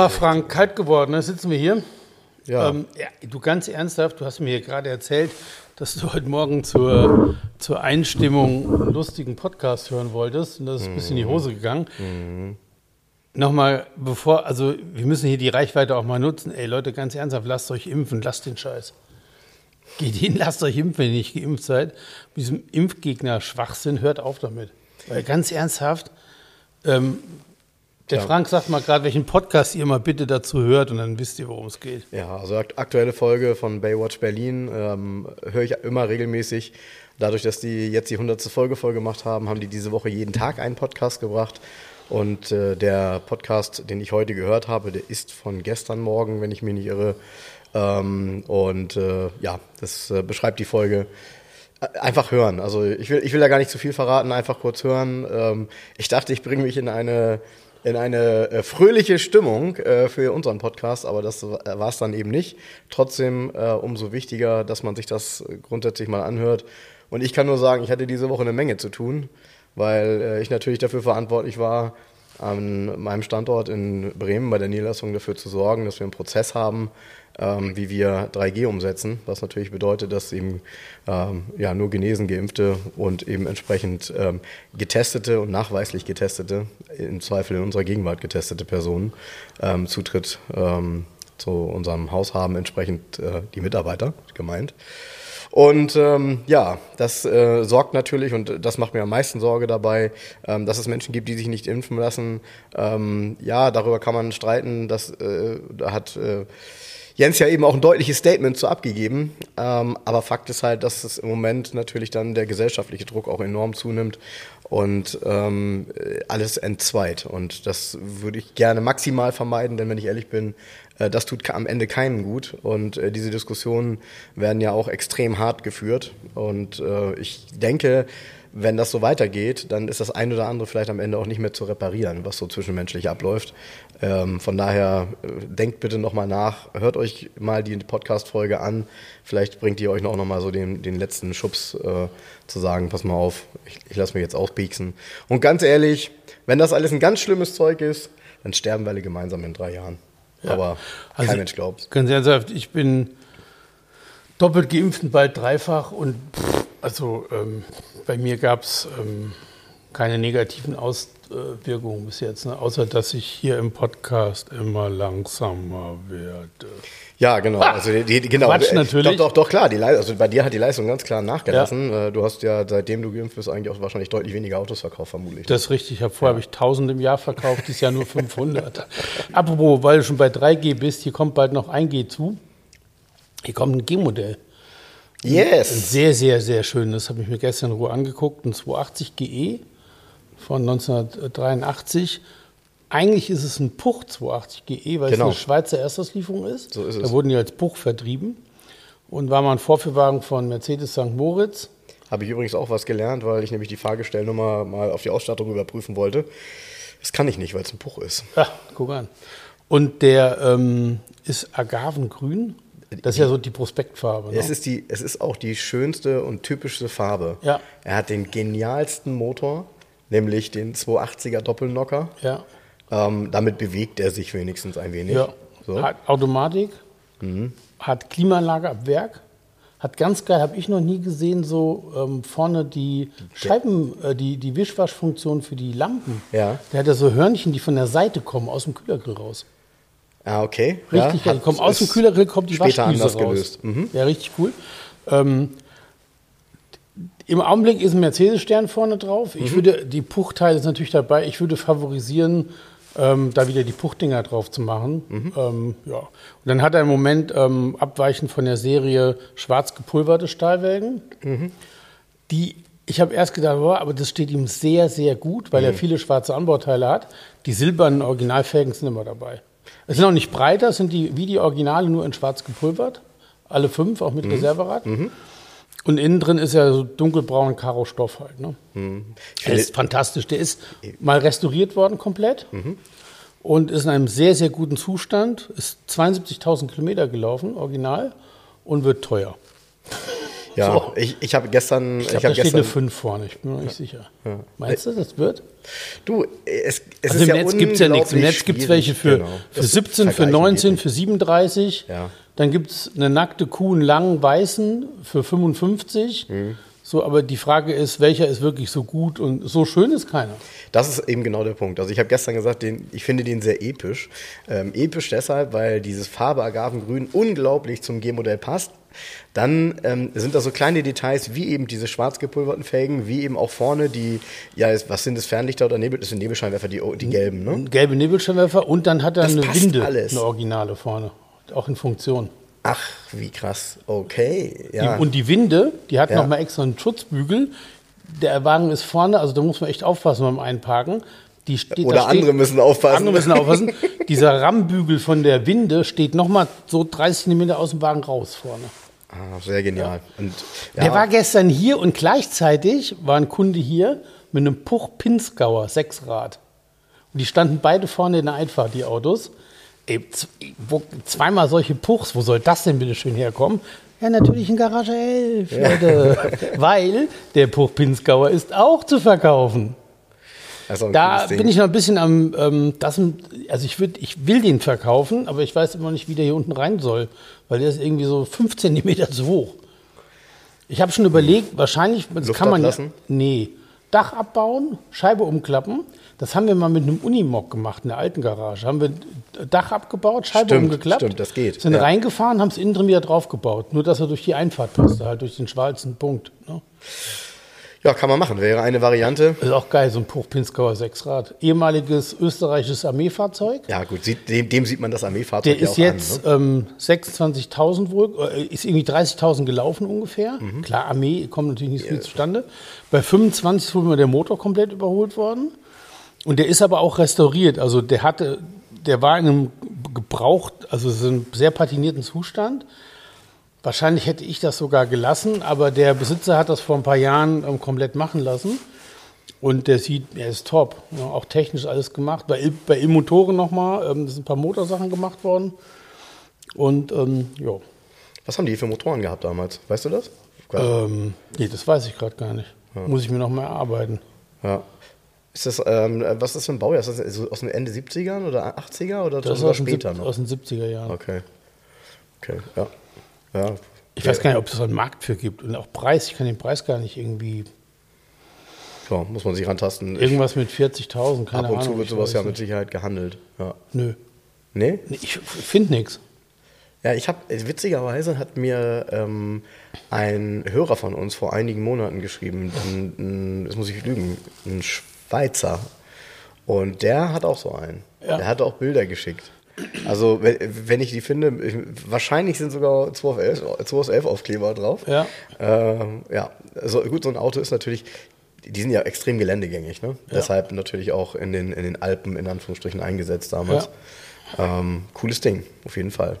Ah, Frank, kalt geworden, ne? sitzen wir hier. Ja. Ähm, ja, du ganz ernsthaft, du hast mir gerade erzählt, dass du heute Morgen zur, zur Einstimmung einen lustigen Podcast hören wolltest und das ist ein bisschen in die Hose gegangen. Nochmal, bevor, also wir müssen hier die Reichweite auch mal nutzen. Ey Leute, ganz ernsthaft, lasst euch impfen, lasst den Scheiß. Geht hin, lasst euch impfen, wenn ihr nicht geimpft seid. Mit diesem Impfgegner-Schwachsinn, hört auf damit. Weil ganz ernsthaft, ähm, der Ja. Frank sagt mal gerade, welchen Podcast ihr mal bitte dazu hört und dann wisst ihr, worum es geht. Ja, also akt- aktuelle Folge von Baywatch Berlin ähm, höre ich immer regelmäßig. Dadurch, dass die jetzt die 100. Folge voll gemacht haben, haben die diese Woche jeden Tag einen Podcast gebracht. Und äh, der Podcast, den ich heute gehört habe, der ist von gestern Morgen, wenn ich mich nicht irre. Ähm, und äh, ja, das äh, beschreibt die Folge. Äh, Einfach hören. Also ich will, ich will da gar nicht zu viel verraten, einfach kurz hören. Ähm, ich dachte, ich bringe mich in eine in eine äh, fröhliche Stimmung äh, für unseren Podcast, aber das war es dann eben nicht. Trotzdem äh, umso wichtiger, dass man sich das äh, grundsätzlich mal anhört. Und ich kann nur sagen, ich hatte diese Woche eine Menge zu tun, weil äh, ich natürlich dafür verantwortlich war, an meinem Standort in Bremen bei der Niederlassung dafür zu sorgen, dass wir einen Prozess haben, ähm, wie wir 3G umsetzen, was natürlich bedeutet, dass eben ähm, ja, nur genesen, geimpfte und eben entsprechend ähm, getestete und nachweislich getestete, im Zweifel in unserer Gegenwart getestete Personen ähm, Zutritt ähm, zu unserem Haus haben, entsprechend äh, die Mitarbeiter gemeint. Und ähm, ja, das äh, sorgt natürlich, und das macht mir am meisten Sorge dabei, ähm, dass es Menschen gibt, die sich nicht impfen lassen. Ähm, ja, darüber kann man streiten. Das, äh, hat äh, Jens ja eben auch ein deutliches Statement zu abgegeben. Ähm, aber Fakt ist halt, dass es im Moment natürlich dann der gesellschaftliche Druck auch enorm zunimmt und ähm, alles entzweit. Und das würde ich gerne maximal vermeiden, denn wenn ich ehrlich bin, äh, das tut am Ende keinem gut. Und äh, diese Diskussionen werden ja auch extrem hart geführt. Und äh, ich denke, wenn das so weitergeht, dann ist das ein oder andere vielleicht am Ende auch nicht mehr zu reparieren, was so zwischenmenschlich abläuft. Ähm, von daher äh, denkt bitte nochmal nach, hört euch mal die Podcast-Folge an. Vielleicht bringt die euch auch nochmal so den, den letzten Schubs äh, zu sagen, pass mal auf, ich, ich lasse mich jetzt auspieksen. Und ganz ehrlich, wenn das alles ein ganz schlimmes Zeug ist, dann sterben wir alle gemeinsam in drei Jahren. Aber kein Also, Mensch glaubt. Ganz ernsthaft, ich bin doppelt geimpft und bald dreifach und pff, also ähm, bei mir gab es ähm, keine negativen Auswirkungen bis jetzt, ne? außer dass ich hier im Podcast immer langsamer werde. Ja, genau. Also die, die, genau. Quatsch äh, natürlich. Doch, doch, doch, klar. Die Leistung, also bei dir hat die Leistung ganz klar nachgelassen. Äh, Du hast ja, seitdem du geimpft bist, eigentlich auch wahrscheinlich deutlich weniger Autos verkauft, vermutlich. Das ist richtig. Ich habe vorher habe ich 1000 im Jahr verkauft, dieses Jahr nur 500. Apropos, weil du schon bei 3G bist, hier kommt bald noch 1G zu. Hier kommt ein G-Modell. Ein yes! sehr, sehr, sehr schön. Das habe ich mir gestern in Ruhe angeguckt. Ein 280 GE von 1983. Eigentlich ist es ein Puch 280 GE, weil Genau. es eine Schweizer Erstauslieferung ist. So ist Da es. wurden die als Puch vertrieben und war mal ein Vorführwagen von Mercedes St. Moritz. Habe ich übrigens auch was gelernt, weil ich nämlich die Fahrgestellnummer mal auf die Ausstattung überprüfen wollte. Das kann ich nicht, weil es ein Puch ist. Ja, guck an. Und der ähm, ist Agavengrün. Das ist ja so die Prospektfarbe. Ne? Es ist, die, es ist auch die schönste und typischste Farbe. Ja. Er hat den genialsten Motor, nämlich den 280er Doppelnocker. ja. Ähm, damit bewegt er sich wenigstens ein wenig. ja. So. Mhm. Hat Automatik, hat Klimaanlage ab Werk, hat ganz geil, habe ich noch nie gesehen, so ähm, vorne die Scheiben, äh, die, die Wischwaschfunktion für die Lampen. Ja. Der hat ja so Hörnchen, die von der Seite kommen, aus dem Kühlergrill raus. Ah, okay. Richtig, ja, kommen aus dem Kühlergrill, kommt die später anders raus. Mhm. Ja, richtig cool. Ähm, Im Augenblick ist ein Mercedes-Stern vorne drauf. Mhm. Ich würde, die Puchteile ist natürlich dabei, ich würde favorisieren, ähm, da wieder die Puchdinger drauf zu machen. Mhm. Ähm, ja. Und dann hat er im Moment ähm, abweichend von der Serie schwarz gepulverte Stahlwälgen, Mhm. die Ich habe erst gedacht, boah, aber das steht ihm sehr, sehr gut, weil er viele schwarze Anbauteile hat. Die silbernen Originalfelgen sind immer dabei. Es sind auch nicht breiter, es sind die, wie die Originale nur in schwarz gepulvert. Alle fünf, auch mit Reserverad. Und innen drin ist ja so dunkelbraun Karo-Stoff halt. Ne? Ich Der ist fantastisch. Der ist mal restauriert worden komplett und ist in einem sehr, sehr guten Zustand. Ist 72.000 Kilometer gelaufen, original, und wird teuer. Ja, so. ich, ich habe gestern, Ich glaube, da steht eine gestern, 5 vorne, ich bin mir noch nicht sicher. Meinst du, das wird? du, es, es Also ist im ja Netz gibt es ja nichts. Im Netz gibt es welche für, genau. für Das 17, für vergleichen 19, geht für 37. Ja. Dann gibt es eine nackte Kuh, einen langen weißen für 55. Mhm. So, aber die Frage ist, welcher ist wirklich so gut und so schön ist keiner. Das ist eben genau der Punkt. Also ich habe gestern gesagt, den, ich finde den sehr episch. Ähm, episch deshalb, weil dieses Farbe Agavengrün unglaublich zum G-Modell passt. Dann ähm, sind da so kleine Details, wie eben diese schwarz gepulverten Felgen, wie eben auch vorne die, ja, was sind das, Fernlichter oder Nebel? Das sind Nebelscheinwerfer, die, die gelben, ne? Gelbe Nebelscheinwerfer und dann hat er Das eine Winde, alles. eine Originale vorne, auch in Funktion. Ach, wie krass. Okay, ja. Und die Winde, die hat Ja. noch mal extra einen Schutzbügel. Der Wagen ist vorne, also da muss man echt aufpassen beim Einparken. Die steht, Oder steht, andere müssen aufpassen. Andere müssen aufpassen. Dieser Rammbügel von der Winde steht noch mal so 30 cm aus dem Wagen raus vorne. ah, sehr genial. Und, ja, Der war gestern hier und gleichzeitig war ein Kunde hier mit einem Puch Pinzgauer Sechsrad. Und die standen beide vorne in der Einfahrt, die Autos. Zweimal solche Puchs, wo soll das denn bitte schön herkommen? Ja, natürlich in Garage 11, Leute. Weil der Puch Pinzgauer ist auch zu verkaufen. Da bin ich noch ein bisschen am, ähm, das, also ich, würd, ich will den verkaufen, aber ich weiß immer nicht, wie der hier unten rein soll, weil der ist irgendwie so 5 cm zu hoch. Ich habe schon überlegt, wahrscheinlich, das Luft kann man ja, ablassen? nee, Dach abbauen, Scheibe umklappen. Das haben wir mal mit einem Unimog gemacht in der alten Garage. Haben wir Dach abgebaut, Scheibe Stimmt, umgeklappt, stimmt, das geht, sind ja. reingefahren, haben es innen drin wieder draufgebaut. Nur, dass er durch die Einfahrt passte, halt durch den schwarzen Punkt. Ne? Ja, kann man machen. Wäre eine Variante. Ist auch geil, so ein Puch-Pinzgauer Sechsrad. Ehemaliges österreichisches Armeefahrzeug. Ja, gut, sieht, dem, dem sieht man das Armeefahrzeug Der ja ist auch jetzt. Ne? ähm, 26.000 wohl, äh, ist irgendwie 30.000 gelaufen ungefähr. Mhm. Klar, Armee kommt natürlich nicht so viel zustande. Bei 25 ist wohl mal der Motor komplett überholt worden. Und der ist aber auch restauriert. Also der hatte, der war in einem gebraucht, also so einem sehr patinierten Zustand. Wahrscheinlich hätte ich das sogar gelassen, aber der Besitzer hat das vor ein paar Jahren ähm, komplett machen lassen. Und der sieht, er ist top. Ja, auch technisch alles gemacht. Bei, bei Il-Motoren nochmal, ähm, sind ein paar Motorsachen gemacht worden. Und ähm, ja, Was haben die für Motoren gehabt damals? Weißt du das? ähm, nee, das weiß ich gerade gar nicht. Muss ich mir noch mal erarbeiten. Ja. Ist das, ähm, was ist das für ein Baujahr? Ist das aus den Ende 70ern oder 80er oder Das den, später noch? aus den 70er Jahren. Okay. Okay, ja. Ja. Ich weiß gar nicht, ob es da einen Markt für gibt. Und auch Preis, ich kann den Preis gar nicht irgendwie. ja, muss man sich rantasten. Irgendwas mit 40.000, keine Ab und Ahnung. zu wird sowas ja mit Sicherheit gehandelt. Ja. Nö. Nee? Nee, Ich finde nichts. Ja, ich habe witzigerweise hat mir ähm, ein Hörer von uns vor einigen Monaten geschrieben, ein, ein, das muss ich lügen, ein Schweizer. Und der hat auch so einen. Ja. Der hat auch Bilder geschickt. Also, wenn, wenn ich die finde, ich, wahrscheinlich sind sogar 2 auf 11, 2 aus 11 Aufkleber drauf. Ja. Ähm, ja, also gut, so ein Auto ist natürlich, die sind ja extrem geländegängig, ne? Deshalb natürlich auch in den, in den Alpen in Anführungsstrichen eingesetzt damals. Ähm, cooles Ding, auf jeden Fall.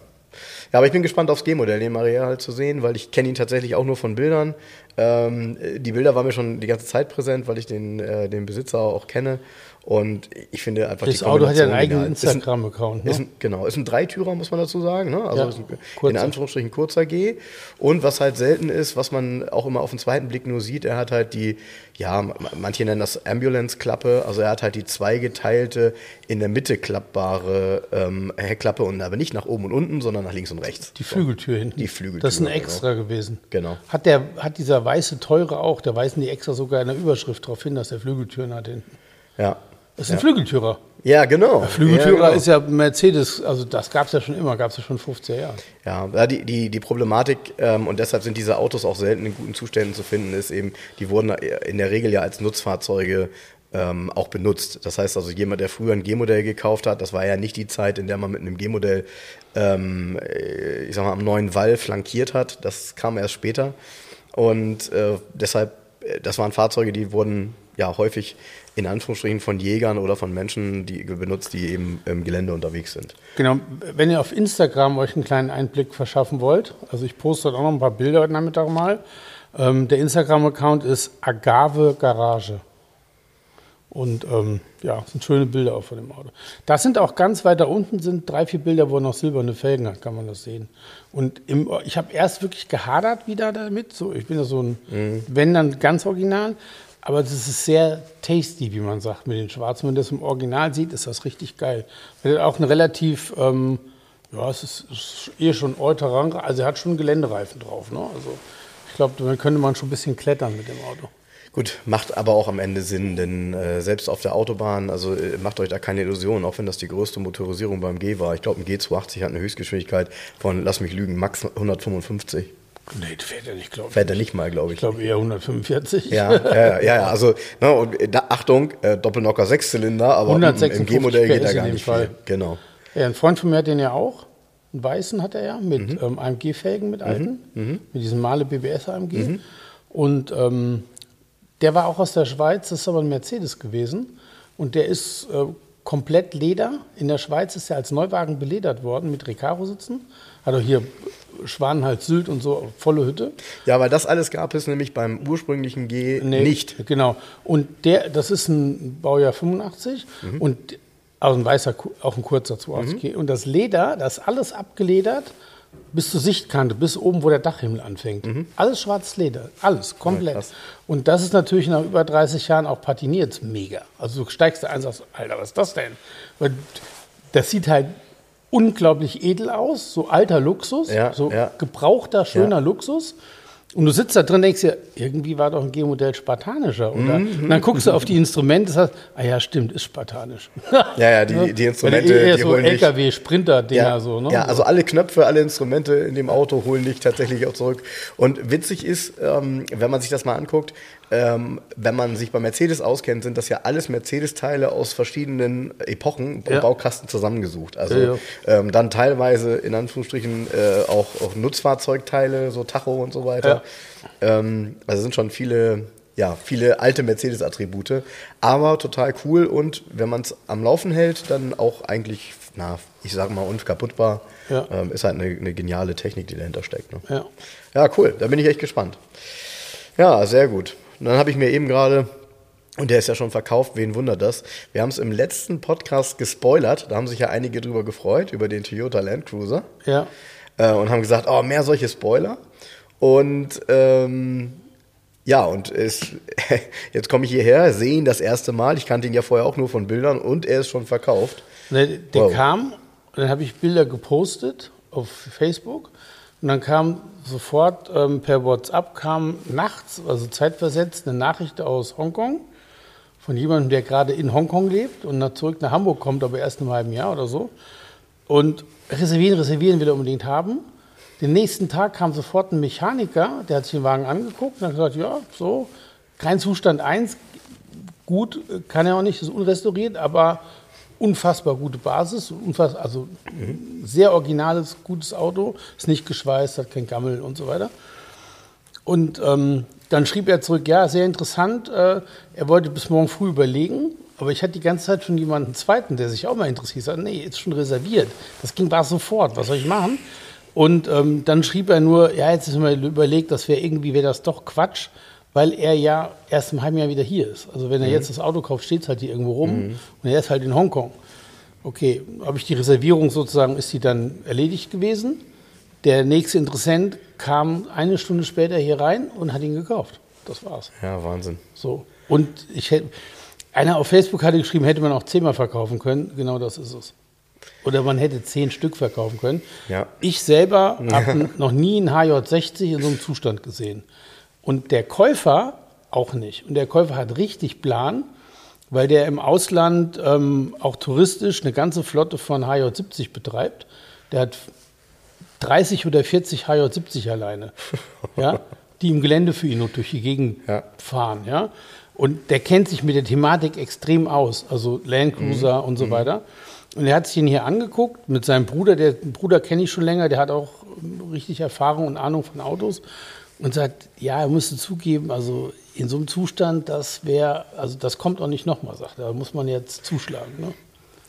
Ja, aber ich bin gespannt aufs G-Modell, den Maria halt zu sehen, weil ich kenne ihn tatsächlich auch nur von Bildern. Ähm, die Bilder waren mir schon die ganze Zeit präsent, weil ich den, äh, den Besitzer auch kenne. Und ich finde einfach Das die Auto hat ja einen eigenen Instagram-Account. ist Ne? ein, genau, ist ein Dreitürer, muss man dazu sagen. Ne? Also Ja, ein, in. Anführungsstrichen kurzer G. Und was halt selten ist, was man auch immer auf den zweiten Blick nur sieht, er hat halt die, ja, ma- manche nennen das Ambulance-Klappe, also er hat halt die zweigeteilte, in der Mitte klappbare ähm, Heckklappe und aber nicht nach oben und unten, sondern nach links und rechts. Die Flügeltür hinten. Die Flügeltür, Das ist ein genau. Extra gewesen. Genau. Hat, der, hat dieser weiße Teure auch, da weisen die extra sogar in der Überschrift darauf hin, dass der Flügeltüren hat hinten. Ja. Das ist ein Flügeltürer. Ja, genau. Flügeltürer ja, genau. ist ja Mercedes, also das gab es ja schon immer, gab es ja schon 50er Jahre. Ja, ja, die, die, die Problematik, ähm, und deshalb sind diese Autos auch selten in guten Zuständen zu finden, ist eben, die wurden in der Regel ja als Nutzfahrzeuge ähm, auch benutzt. Das heißt also, jemand, der früher ein G-Modell gekauft hat, das war ja nicht die Zeit, in der man mit einem G-Modell, ähm, ich sag mal, am neuen Wall flankiert hat. Das kam erst später. Und äh, deshalb das waren Fahrzeuge, die wurden ja häufig in Anführungsstrichen von Jägern oder von Menschen die benutzt, die eben im Gelände unterwegs sind. Genau, wenn ihr auf Instagram euch einen kleinen Einblick verschaffen wollt, also ich poste dort auch noch ein paar Bilder heute Nachmittag mal. Ähm, der Instagram-Account ist Agave Garage. Und ähm, ja, sind schöne Bilder auch von dem Auto. Das sind auch ganz weiter unten sind drei, vier Bilder, wo er noch silberne Felgen hat, kann man das sehen. Und im, ich habe erst wirklich gehadert wieder damit. So, ich bin ja so ein, mhm. wenn dann ganz original. Aber das ist sehr tasty, wie man sagt, mit den Schwarzen. Wenn man das im Original sieht, ist das richtig geil. Er auch ein relativ, ähm, ja, es ist, ist eher schon Euterang, also er hat schon Geländereifen drauf. Ne? Also ich glaube, da könnte man schon ein bisschen klettern mit dem Auto. Gut, macht aber auch am Ende Sinn, denn äh, selbst auf der Autobahn, also äh, macht euch da keine Illusionen, auch wenn das die größte Motorisierung beim G war. Ich glaube, ein G280 hat eine Höchstgeschwindigkeit von, lass mich lügen, max 155. Nee, das fährt er nicht, glaube ich. Fährt er nicht mal, glaube ich. Ich glaube eher 145. Ja, ja, ja, also, ne, und da, Achtung, äh, Doppelnocker Sechszylinder, aber im, im G-Modell geht er gar nicht Fall. viel. Genau. Ja, ein Freund von mir hat den ja auch. Einen weißen hat er ja, mit mhm. ähm, AMG-Felgen, mit alten, mhm. mhm. mit diesem Male BBS AMG. Mhm. Und ähm, der war auch aus der Schweiz, das ist aber ein Mercedes gewesen. Und der ist äh, komplett Leder. In der Schweiz ist er als Neuwagen beledert worden mit Recaro-Sitzen. Hat auch hier Schwanenhals, Sylt und so, volle Hütte. Ja, weil das alles gab es nämlich beim ursprünglichen G nee, nicht. Genau. Und der, das ist ein Baujahr 85 mhm. und also ein weißer, auch ein kurzer 280 mhm. Und das Leder, das ist alles abgeledert bis zur Sichtkante, bis oben, wo der Dachhimmel anfängt. Mhm. Alles schwarzes Leder, alles, komplett. Ja, und das ist natürlich nach über 30 Jahren auch patiniert, mega. Also du steigst da ein und sagst, Alter, was ist das denn? Weil das sieht halt unglaublich edel aus, so alter Luxus, ja, so ja. gebrauchter, schöner Luxus. Und du sitzt da drin und denkst dir, irgendwie war doch ein G-Modell spartanischer. Oder? Mhm. Und dann guckst du auf die Instrumente und sagst, ah ja, stimmt, ist spartanisch. Ja, ja, die, die Instrumente. Eher die so LKW-Sprinter-Dinger ja, so, ne? Ja, also alle Knöpfe, alle Instrumente in dem Auto holen dich tatsächlich auch zurück. Und witzig ist, ähm, wenn man sich das mal anguckt, ähm, wenn man sich bei Mercedes auskennt, sind das ja alles Mercedes-Teile aus verschiedenen Epochen ja. Baukasten zusammengesucht. Also ja, ja. Ähm, dann teilweise in Anführungsstrichen äh, auch, auch, Nutzfahrzeugteile, so Tacho und so weiter. Ähm, also sind schon viele, ja, viele alte Mercedes-Attribute, aber total cool und wenn man es am Laufen hält, dann auch eigentlich, na, ich sage mal, unkaputtbar. Ähm, ist halt eine, eine, geniale Technik, die dahinter steckt. Ne? Ja. ja, cool, da bin ich echt gespannt. Ja, sehr gut. Und dann habe ich mir eben gerade, und der ist ja schon verkauft, wen wundert das? Wir haben es im letzten Podcast gespoilert, da haben sich ja einige drüber gefreut, über den Toyota Land Cruiser. Ja. Äh, und haben gesagt, oh, mehr solche Spoiler. Und ähm, ja, und es, jetzt komme ich hierher, sehe ihn das erste Mal. Ich kannte ihn ja vorher auch nur von Bildern und er ist schon verkauft. Der, der wow. kam, dann habe ich Bilder gepostet auf Facebook und dann kam sofort ähm, per WhatsApp kam nachts, also zeitversetzt, eine Nachricht aus Hongkong von jemandem, der gerade in Hongkong lebt und nach, zurück nach Hamburg kommt, aber erst in einem halben Jahr oder so. Und reservieren, reservieren will er unbedingt haben. Den nächsten Tag kam sofort ein Mechaniker, der hat sich den Wagen angeguckt und hat gesagt, ja, so, kein Zustand 1, gut, kann er auch nicht, ist unrestauriert, aber unfassbar gute Basis, unfassbar, also sehr originales, gutes Auto, ist nicht geschweißt, hat kein Gammel und so weiter. Und ähm, dann schrieb er zurück, ja, sehr interessant, äh, er wollte bis morgen früh überlegen, aber ich hatte die ganze Zeit schon jemanden zweiten, der sich auch mal interessiert hat, nee, ist schon reserviert. Das ging war sofort, was soll ich machen? Und ähm, dann schrieb er nur, ja, jetzt ist mir überlegt, das wäre irgendwie, wäre das doch Quatsch, weil er ja erst im halben Jahr wieder hier ist. Also wenn er mhm. jetzt das Auto kauft, steht es halt hier irgendwo rum mhm. und er ist halt in Hongkong. Okay, habe ich die Reservierung sozusagen, ist die dann erledigt gewesen? Der nächste Interessent kam eine Stunde später hier rein und hat ihn gekauft. Das war's. Ja, Wahnsinn. So. Und ich hätte, einer auf Facebook hatte geschrieben, hätte man auch zehnmal verkaufen können. Genau das ist es. Oder man hätte zehn Stück verkaufen können. Ja. Ich selber habe noch nie einen HJ60 in so einem Zustand gesehen. Und der Käufer auch nicht. Und der Käufer hat richtig Plan, weil der im Ausland ähm, auch touristisch eine ganze Flotte von HJ70 betreibt. Der hat 30 oder 40 HJ70 alleine, ja, die im Gelände für ihn nur durch die Gegend ja. fahren. Ja. Und der kennt sich mit der Thematik extrem aus, also Landcruiser mhm. und so mhm. weiter. Und er hat sich ihn hier angeguckt mit seinem Bruder. Der Bruder kenne ich schon länger, der hat auch richtig Erfahrung und Ahnung von Autos und sagt, ja, er müsste zugeben, also in so einem Zustand, das wäre, also das kommt auch nicht nochmal, sagt er. Da muss man jetzt zuschlagen. Ne?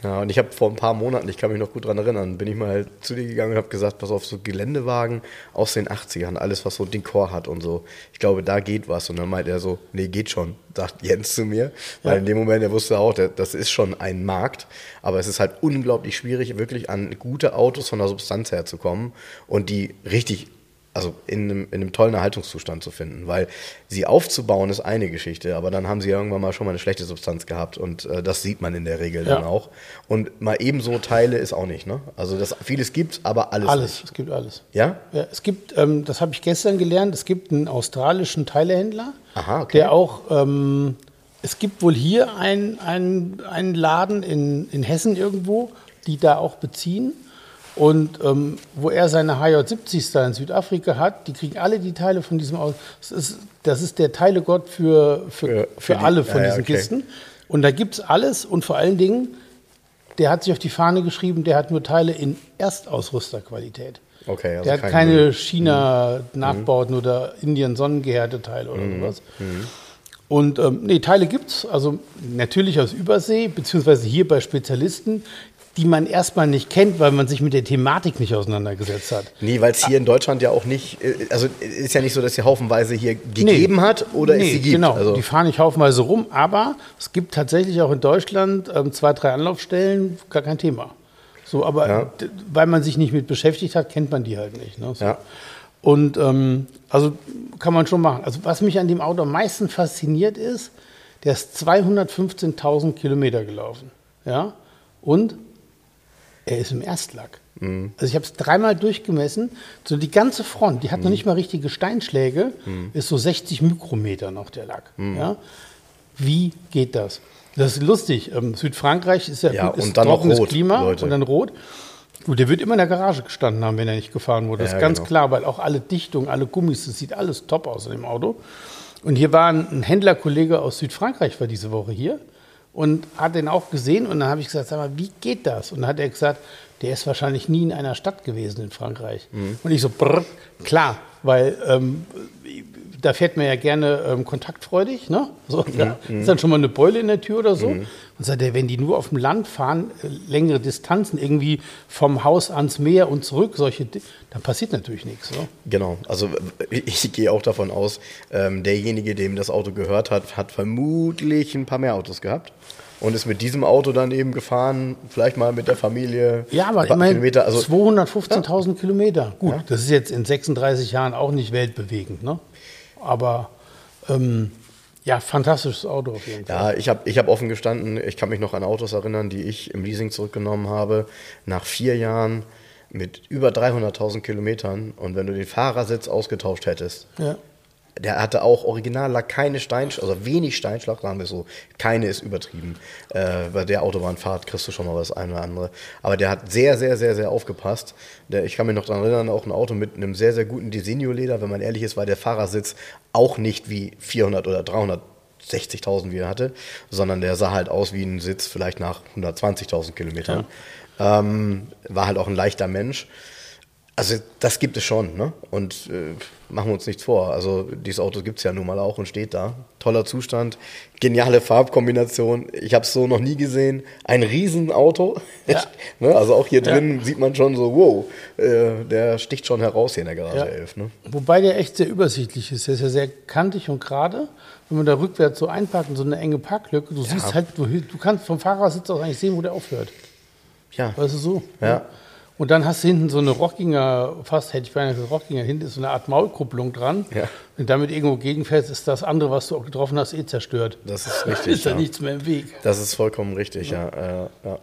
Ja, und ich habe vor ein paar Monaten, ich kann mich noch gut dran erinnern, bin ich mal zu dir gegangen und habe gesagt, pass auf, so Geländewagen aus den 80ern, alles, was so Dekor hat und so. Ich glaube, da geht was. Und dann meint er so, nee, geht schon, sagt Jens zu mir. Weil Ja. in dem Moment, er wusste auch, das ist schon ein Markt, aber es ist halt unglaublich schwierig, wirklich an gute Autos von der Substanz herzukommen und die richtig also in einem, in einem tollen Erhaltungszustand zu finden, weil sie aufzubauen ist eine Geschichte, aber dann haben sie irgendwann mal schon mal eine schlechte Substanz gehabt und äh, das sieht man in der Regel dann Ja. auch. Und mal ebenso Teile ist auch nicht, ne? Also das vieles gibt, aber alles, Alles, nicht. es gibt alles. Ja? Ja, es gibt, ähm, das habe ich gestern gelernt, es gibt einen australischen Teilehändler, Aha, okay. der auch, ähm, es gibt wohl hier einen einen Laden in, in Hessen irgendwo, die da auch beziehen. Und ähm, wo er seine HJ70 da in Südafrika hat, die kriegen alle die Teile von diesem Auto. Das ist, das ist der Teilegott für, für, Für- für, die- alle von ja, diesen okay. Kisten. Und da gibt es alles und vor allen Dingen, der hat sich auf die Fahne geschrieben, der hat nur Teile in Erstausrüsterqualität. Okay, also der hat kein keine. China-Nachbauten oder Indien-Sonnengehärte-Teile oder sowas. Und ähm, nee, Teile gibt's, also natürlich aus Übersee, beziehungsweise hier bei Spezialisten, die man erstmal nicht kennt, weil man sich mit der Thematik nicht auseinandergesetzt hat. Nee, weil es hier in Deutschland ja auch nicht, äh, also ist ja nicht so, dass sie haufenweise hier gegeben hat oder es nee, sie gibt. Genau, Also, die fahren nicht haufenweise rum, aber es gibt tatsächlich auch in Deutschland ähm, zwei, drei Anlaufstellen, gar kein Thema. So, aber Ja. weil man sich nicht mit beschäftigt hat, kennt man die halt nicht. Ne? So. Ja. Und ähm, also kann man schon machen. Also was mich an dem Auto am meisten fasziniert ist, der ist 215.000 Kilometer gelaufen. Ja? Und er ist im Erstlack. Also ich habe es dreimal durchgemessen. So die ganze Front, die hat noch nicht mal richtige Steinschläge, ist so 60 Mikrometer noch der Lack. Ja? Wie geht das? Das ist lustig. Ähm, Südfrankreich ist ja, Ja, ist und dann trockenes rot, Klima Leute. und dann rot. Gut, der wird immer in der Garage gestanden haben, wenn er nicht gefahren wurde. Das Ja, ist ganz genau. klar, weil auch alle Dichtungen, alle Gummis, das sieht alles top aus in dem Auto. Und hier war ein Händlerkollege aus Südfrankreich, war diese Woche hier und hat den auch gesehen. Und dann habe ich gesagt, sag mal, wie geht das? Und dann hat er gesagt, der ist wahrscheinlich nie in einer Stadt gewesen in Frankreich. Mhm. Und ich so, brr, klar, weil ähm, da fährt man ja gerne ähm, kontaktfreudig. Ne? So, da ist dann schon mal eine Beule in der Tür oder so. Und sagt er, wenn die nur auf dem Land fahren, äh, längere Distanzen, irgendwie vom Haus ans Meer und zurück, solche, Di- dann passiert natürlich nichts. Ne? Genau, also ich, ich gehe auch davon aus, ähm, derjenige, dem das Auto gehört hat, hat vermutlich ein paar mehr Autos gehabt und ist mit diesem Auto dann eben gefahren, vielleicht mal mit der Familie. Ja, aber immerhin Kilometer, also 215.000 Kilometer. Gut, das ist jetzt in 36 Jahren auch nicht weltbewegend, ne? Aber ähm, ja, fantastisches Auto auf jeden Fall. Ja, ich habe ich hab offen gestanden, ich kann mich noch an Autos erinnern, die ich im Leasing zurückgenommen habe, nach vier Jahren mit über 300.000 Kilometern und wenn du den Fahrersitz ausgetauscht hättest, Ja. Der hatte auch original lag keine Steinschlag, also wenig Steinschlag, sagen wir so, keine ist übertrieben. Äh, bei der Autobahnfahrt kriegst du schon mal das eine oder andere. Aber der hat sehr, sehr, sehr, sehr aufgepasst. Der, ich kann mich noch daran erinnern, auch ein Auto mit einem sehr, sehr guten Designo-Leder, wenn man ehrlich ist, war der Fahrersitz auch nicht wie 400 oder 360.000 wie er hatte, sondern der sah halt aus wie ein Sitz vielleicht nach 120.000 Kilometern. Ähm, war halt auch ein leichter Mensch. Also das gibt es schon, ne? Und äh, machen wir uns nichts vor. Also dieses Auto gibt es ja nun mal auch und steht da. Toller Zustand, geniale Farbkombination. Ich habe es so noch nie gesehen. Ein Riesenauto. Ja. ne? Also auch hier drin sieht man schon so, wow, äh, der sticht schon heraus hier in der Garage Ja. 11. Ne? Wobei der echt sehr übersichtlich ist. Der ist ja sehr kantig und gerade. Wenn man da rückwärts so einpackt in so eine enge Parklücke, du siehst halt, du, du kannst vom Fahrersitz aus eigentlich sehen, wo der aufhört. Ja. Weißt du so? Ja. Und dann hast du hinten so eine Rockinger, fast hätte ich beinahe gesagt Rockinger, hinten ist so eine Art Maulkupplung dran. Ja. Wenn damit irgendwo gegenfährst, ist das andere, was du auch getroffen hast, eh zerstört. Das ist richtig, ist da ja. nichts mehr im Weg. Das ist vollkommen richtig, ja. Ja, ja.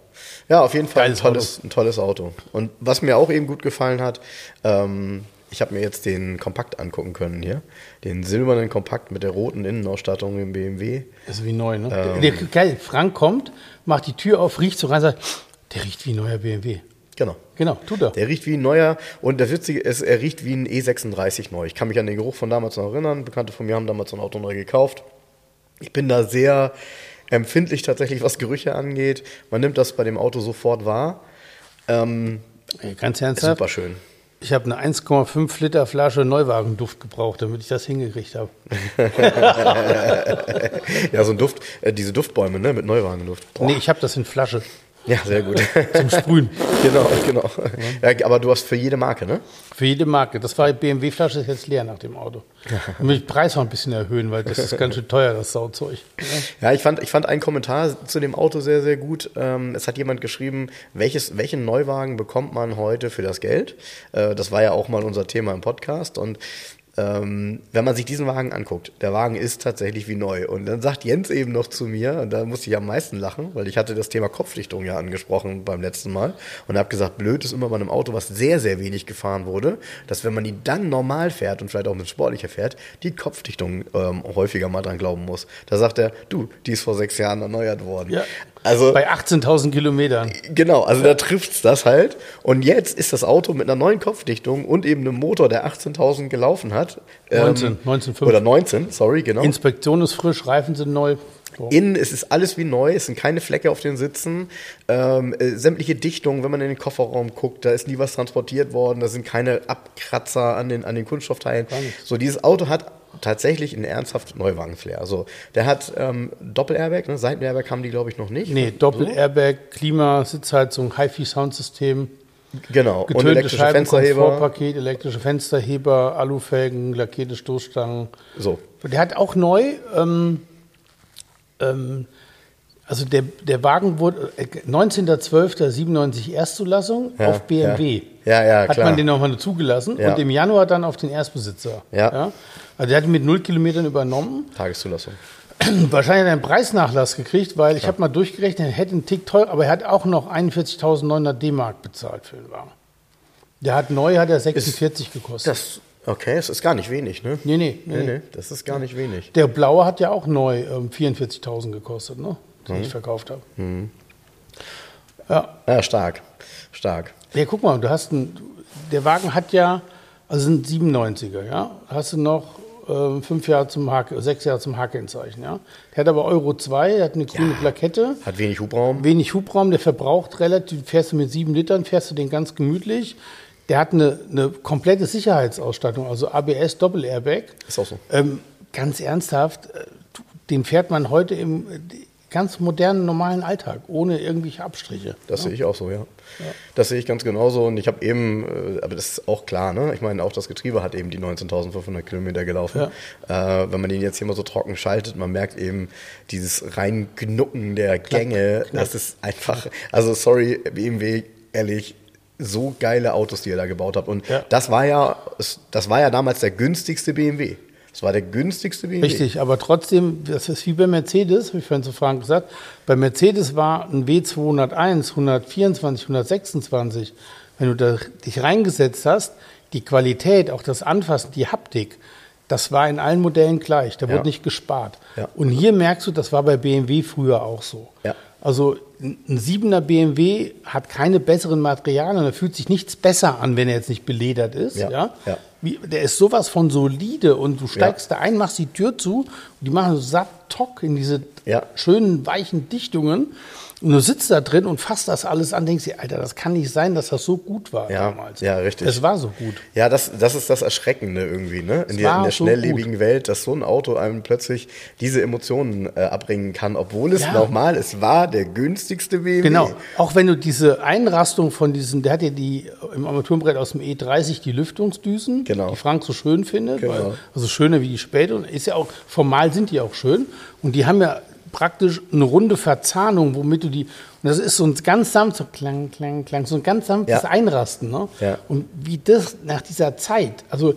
ja auf jeden Fall ein tolles, ein tolles Auto. Und was mir auch eben gut gefallen hat, ähm, ich habe mir jetzt den Kompakt angucken können hier. Den silbernen Kompakt mit der roten Innenausstattung im BMW. Das ist wie neu, ne? Ähm. Der, der, geil, Frank kommt, macht die Tür auf, riecht so rein, sagt, der riecht wie ein neuer BMW. Genau. Genau, tut er. Der riecht wie ein neuer und das Witzige ist, er riecht wie ein E36 neu. Ich kann mich an den Geruch von damals noch erinnern. Bekannte von mir haben damals so ein Auto neu gekauft. Ich bin da sehr empfindlich tatsächlich, was Gerüche angeht. Man nimmt das bei dem Auto sofort wahr. Ähm, Ganz ernsthaft. super schön. Ich habe eine 1,5 Liter Flasche Neuwagenduft gebraucht, damit ich das hingekriegt habe. ja, so ein Duft, äh, diese Duftbäume, ne, mit Neuwagenduft. Boah. Nee, ich habe das in Flasche Ja, sehr gut. zum Sprühen. genau, genau. Ja, aber du hast für jede Marke, ne? Für jede Marke. Das war die BMW-Flasche, ist jetzt leer nach dem Auto. Dann will ich den Preis noch ein bisschen erhöhen, weil das ist ganz schön teuer, das Sauzeug. Ja, ich fand, ich fand einen Kommentar zu dem Auto sehr, sehr gut. Ähm, es hat jemand geschrieben, welches, welchen Neuwagen bekommt man heute für das Geld? Äh, das war ja auch mal unser Thema im Podcast. Und ähm, wenn man sich diesen Wagen anguckt, der Wagen ist tatsächlich wie neu. Und dann sagt Jens eben noch zu mir, und da musste ich am meisten lachen, weil ich hatte das Thema Kopfdichtung ja angesprochen beim letzten Mal und habe gesagt, blöd ist immer bei einem Auto, was sehr, sehr wenig gefahren wurde, dass wenn man die dann normal fährt und vielleicht auch mit sportlicher fährt, die Kopfdichtung ähm, häufiger mal dran glauben muss. Da sagt er, du, die ist vor sechs Jahren erneuert worden. Ja. Also Bei 18.000 Kilometern. Genau, also da trifft's das halt. Und jetzt ist das Auto mit einer neuen Kopfdichtung und eben einem Motor, der 18.000 gelaufen hat. 19, 19,5. Oder 19, sorry, genau. Inspektion ist frisch, Reifen sind neu. So. Innen es ist alles wie neu, es sind keine Flecke auf den Sitzen, ähm, äh, sämtliche Dichtungen, wenn man in den Kofferraum guckt, da ist nie was transportiert worden, da sind keine Abkratzer an den, an den Kunststoffteilen. So, dieses Auto hat tatsächlich einen ernsthaft Neuwagen-Flair. Also, der hat ähm, Doppel-Airbag, ne? Seiten-Airbag haben die, glaube ich, noch nicht. Nee, Doppel-Airbag, Klima, Sitzheizung, HiFi-Soundsystem, Genau, und elektrische Scheiben, Fensterheber. Komfortpaket, elektrische Fensterheber, Alufelgen, lackierte Stoßstangen. So, Der hat auch neu, ähm, ähm, also der, der Wagen wurde äh, 19.12.97 Erstzulassung Ja, auf BMW. ja. Ja, ja, Hat klar. man den nochmal zugelassen Ja. und im Januar dann auf den Erstbesitzer. Ja. Also der hat ihn mit null Kilometern übernommen. Tageszulassung. Wahrscheinlich hat er einen Preisnachlass gekriegt, weil ich habe mal durchgerechnet, er hätte einen Tick teuer, aber er hat auch noch 41.900 D-Mark bezahlt für den Wagen. Der hat neu, hat er 46 gekostet. Das, okay, es ist gar nicht wenig, ne? nee, nee, nee, Nee, nee. nee, das ist gar nicht wenig. Der blaue hat ja auch neu ähm, 44.000 gekostet, ne? Den Mhm. ich verkauft habe. Ja. Ja, stark. Stark. ja, guck mal, du hast einen, der Wagen hat ja, also sind 97er, ja? Hast du noch ähm, fünf Jahre zum H, sechs Jahre zum H-Kennzeichen, ja? Der hat aber Euro 2, der hat eine grüne Plakette. Hat wenig Hubraum. wenig Hubraum, der verbraucht relativ, fährst du mit sieben Litern, fährst du den ganz gemütlich. Der hat eine, eine komplette Sicherheitsausstattung, also ABS Doppel-Airbag. Ist auch so. Ähm, ganz ernsthaft, äh, den fährt man heute im äh, ganz modernen, normalen Alltag, ohne irgendwelche Abstriche. Das sehe ich auch so, ja. Das sehe ich ganz genauso. Und ich habe eben, äh, aber das ist auch klar, ne? Ich meine, auch das Getriebe hat eben die 19.500 Kilometer gelaufen. Äh, wenn man den jetzt hier mal so trocken schaltet, man merkt eben dieses Reingnucken der Gänge. Das ist einfach, also sorry, BMW, ehrlich, so geile Autos, die ihr da gebaut habt. Und Ja. das war ja, das war ja damals der günstigste BMW. Das war der günstigste BMW. Richtig, aber trotzdem, das ist wie bei Mercedes, habe ich vorhin zu Frank gesagt. Bei Mercedes war ein W201, 124, 126. Wenn du da dich reingesetzt hast, die Qualität, auch das Anfassen, die Haptik, das war in allen Modellen gleich. Da Ja. wurde nicht gespart. Ja. Und hier merkst du, das war bei BMW früher auch so. Ja. Also ein ein 7er BMW hat keine besseren Materialien, da fühlt sich nichts besser an, wenn er jetzt nicht beledert ist. Ja, Ja. ja. Wie, der ist sowas von solide und du steigst da ein, machst die Tür zu und die machen so satt Tock in diese Ja. schönen, weichen Dichtungen. Und du sitzt da drin und fasst das alles an, denkst dir, Alter, das kann nicht sein, dass das so gut war Ja, damals. ja, richtig. Es war so gut. Ja, das, das ist das Erschreckende irgendwie, ne? In, der, war in der so schnelllebigen Welt, dass so ein Auto einem plötzlich diese Emotionen äh, abbringen kann, obwohl es Ja. nochmal, es war der günstigste BMW. Genau. Auch wenn du diese Einrastung von diesen, der hat ja die im Armaturenbrett aus dem E30 die Lüftungsdüsen, Genau. die Frank so schön findet, Genau. weil, also schöner wie die später und ist ja auch formal sind die auch schön und die haben ja praktisch eine runde Verzahnung, womit du die und das ist so ein ganz sanft so klang klang klang so ein ganz sanftes Ja. Einrasten, ne? Ja. Und wie das nach dieser Zeit, also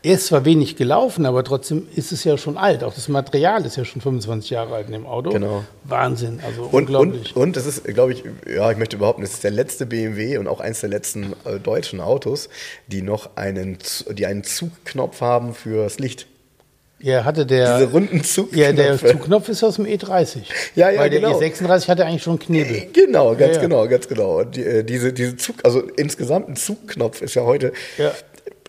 er ist zwar wenig gelaufen, aber trotzdem ist es ja schon alt. Auch das Material ist ja schon 25 Jahre alt in dem Auto. Genau. Wahnsinn, also Und, unglaublich. und, und es ist, glaube ich, ja, ich möchte behaupten, es ist der letzte BMW und auch eines der letzten äh, deutschen Autos, die noch einen, die einen Zugknopf haben fürs Licht. Ja, hatte der. Diese runden Zugknöpfe. Ja, der Zugknopf ist aus dem E30. Ja, ja, Weil der genau. E36 hatte eigentlich schon Knebel. Genau, ganz Ja, ja. genau, ganz genau. Und die, äh, diese, diese Zug, also insgesamt ein Zugknopf ist ja heute. Ja.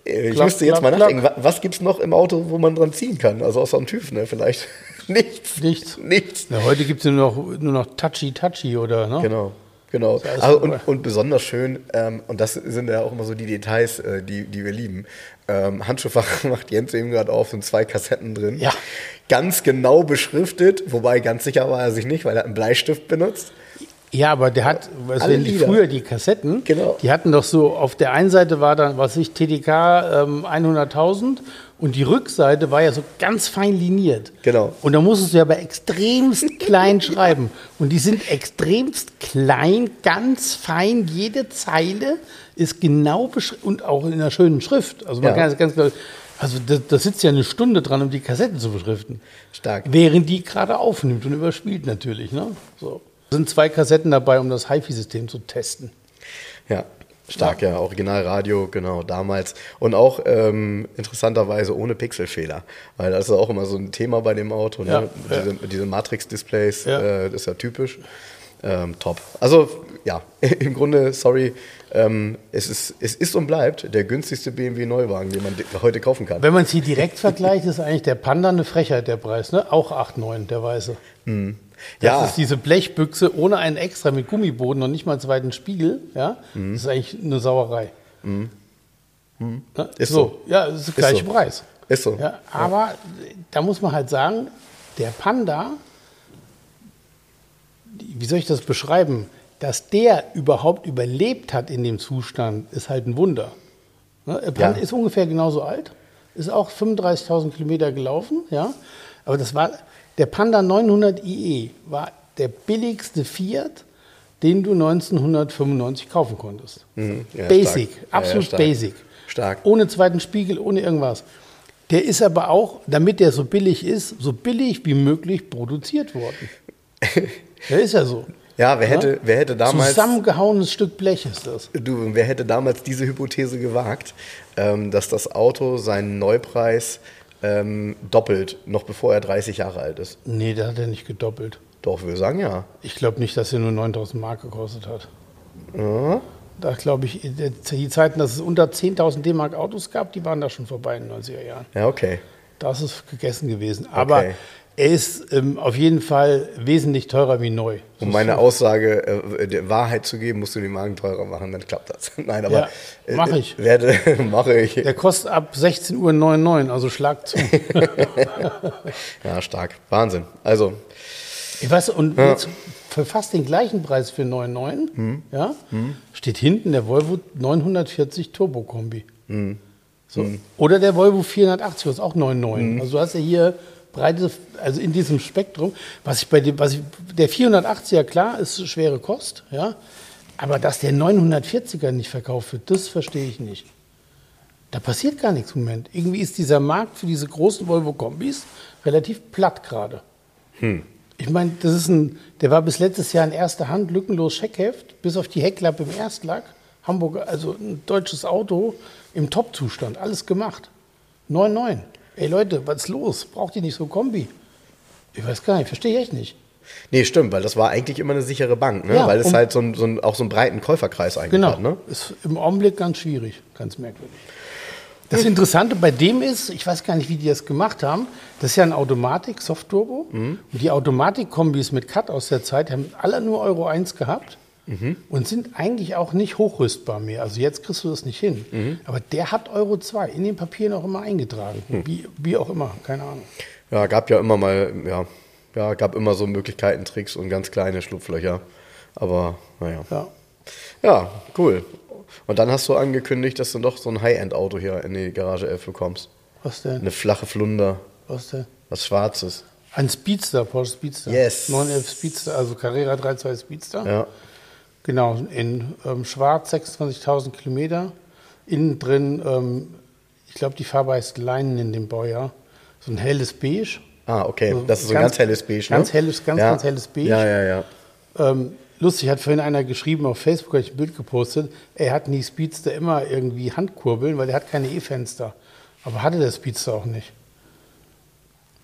Äh, Ich Klack, müsste jetzt klack, mal nachdenken, wa- was gibt es noch im Auto, wo man dran ziehen kann? Also außer dem TÜV, ne? Vielleicht nichts. Nichts. Nichts. Ja, heute gibt es nur noch, nur noch Touchy Touchy oder ne? Genau. Genau. Also, und, und besonders schön, ähm, und das sind ja auch immer so die Details, äh, die, die wir lieben. Ähm, Handschuhfach macht Jens eben gerade auf, sind zwei Kassetten drin. Ja. Ganz genau beschriftet, wobei ganz sicher war er sich nicht, weil er einen Bleistift benutzt. Ja, aber der hat, was Alle die früher die Kassetten, Genau. die hatten doch so, auf der einen Seite war dann, was ich, TDK ähm, 100.000 und die Rückseite war ja so ganz fein liniert. Genau. Und da musstest du ja aber extremst klein schreiben. Und die sind extremst klein, ganz fein, jede Zeile ist genau beschrieben und auch in einer schönen Schrift. Also man Ja. kann es ganz klar, also da, sitzt ja eine Stunde dran, um die Kassetten zu beschriften. Stark. Während die gerade aufnimmt und überspielt natürlich. Ne? So. Sind zwei Kassetten dabei, um das HiFi-System zu testen. Ja, stark, ja. Originalradio, genau, damals. Und auch ähm, interessanterweise ohne Pixelfehler. Weil das ist auch immer so ein Thema bei dem Auto. Ne? Ja, diese diese Matrix-Displays, Ja. äh, das ist ja typisch. Ähm, top. Also, ja, im Grunde, sorry, ähm, es, ist, es ist und bleibt der günstigste BMW-Neuwagen, den man heute kaufen kann. Wenn man es hier direkt vergleicht, ist eigentlich der Panda eine Frechheit, der Preis. Ne? Auch 8,9, der weiße. Das Ja. ist diese Blechbüchse ohne einen extra mit Gummiboden und nicht mal einen zweiten Spiegel. Ja? Mhm. Das ist eigentlich eine Sauerei. Ne? Ist so. Ja, das ist der gleiche so. Preis. Ist so. Ja, aber da muss man halt sagen, der Panda, wie soll ich das beschreiben, dass der überhaupt überlebt hat in dem Zustand, ist halt ein Wunder. Ne? Der Panda Ja. ist ungefähr genauso alt, ist auch 35.000 Kilometer gelaufen, ja. Aber das war der Panda 900 IE war der billigste Fiat, den du 1995 kaufen konntest. Mhm. Ja, basic, stark. Ja, ja, absolut stark. basic. Stark. Ohne zweiten Spiegel, ohne irgendwas. Der ist aber auch, damit der so billig ist, so billig wie möglich produziert worden. Der ist ja so. Ja, wer hätte, wer hätte damals. Zusammengehauenes Stück Blech ist das. Du, wer hätte damals diese Hypothese gewagt, ähm, dass das Auto seinen Neupreis ähm, doppelt, noch bevor er 30 Jahre alt ist? Nee, der hat er nicht gedoppelt. Doch, wir sagen ja. Ich glaube nicht, dass er nur 9000 Mark gekostet hat. Ja. Da glaube ich, die Zeiten, dass es unter 10.000 D-Mark Autos gab, die waren da schon vorbei in den 90er Jahren. Ja, okay. Das ist gegessen gewesen. Aber Okay. Er ist ähm, auf jeden Fall wesentlich teurer wie neu. Um meine Aussage äh, der Wahrheit zu geben, musst du den Magen teurer machen, dann klappt das. Nein, aber Ja, mach ich. Äh, werde, mache ich. Der kostet ab 16.99 Uhr, also schlag zu. Ja, stark. Wahnsinn. Also, Ich weiß, und jetzt für fast den gleichen Preis für 9,9 Hm. ja, steht hinten der Volvo 940 Turbo Kombi. Hm. So. Oder der Volvo 480, das ist auch 9,9. Also du hast ja hier breite, also in diesem Spektrum, was ich bei dem, was ich, der 480er klar ist schwere Kost, ja, aber dass der 940er nicht verkauft wird, das verstehe ich nicht. Da passiert gar nichts im Moment. Irgendwie ist dieser Markt für diese großen Volvo-Kombis relativ platt gerade. Ich meine, das ist ein, der war bis letztes Jahr in erster Hand lückenlos Scheckheft, bis auf die Heckklappe im Erstlack. Hamburger, also ein deutsches Auto im Top-Zustand, alles gemacht. 9,9. Ey Leute, was ist los? Braucht ihr nicht so ein Kombi? Ich weiß gar nicht, verstehe ich echt nicht. nee, stimmt, weil das war eigentlich immer eine sichere Bank, ne? Ja, weil es halt so, ein, so ein, auch so einen breiten Käuferkreis eigentlich Genau. hat. Ne? Ist im Augenblick ganz schwierig, ganz merkwürdig. Das Interessante bei dem ist, ich weiß gar nicht, wie die das gemacht haben, das ist ja ein Automatik, Soft-Turbo. Und die Automatik-Kombis mit Cut aus der Zeit haben alle nur Euro 1 gehabt und sind eigentlich auch nicht hochrüstbar mehr. Also jetzt kriegst du das nicht hin. Aber der hat Euro 2 in den Papieren auch immer eingetragen. Wie, wie auch immer, keine Ahnung. Ja, gab ja immer mal, ja, ja, gab immer so Möglichkeiten, Tricks und ganz kleine Schlupflöcher. Aber naja. Ja. Ja, cool. Und dann hast du angekündigt, dass du doch so ein High-End-Auto hier in die Garage 11 bekommst. Was denn? Eine flache Flunder, Was denn? was Schwarzes. Ein Speedster, Porsche Speedster. Yes. 911 Speedster, also Carrera 3.2 Speedster. Ja. Genau, in ähm, schwarz 26.000 Kilometer. Innen drin, ähm, ich glaube, die Farbe heißt Leinen in dem Baujahr. So ein helles Beige. Ah, okay. Also Das ist so ein ganz helles Beige, ne? Ganz helles, ganz, ja. ganz helles Beige. Ja, ja, ja. Ähm, lustig, hat vorhin einer geschrieben, auf Facebook habe ich ein Bild gepostet, er hat in die Speedster immer irgendwie Handkurbeln, weil er hat keine E-Fenster. Aber hatte der Speedster auch nicht.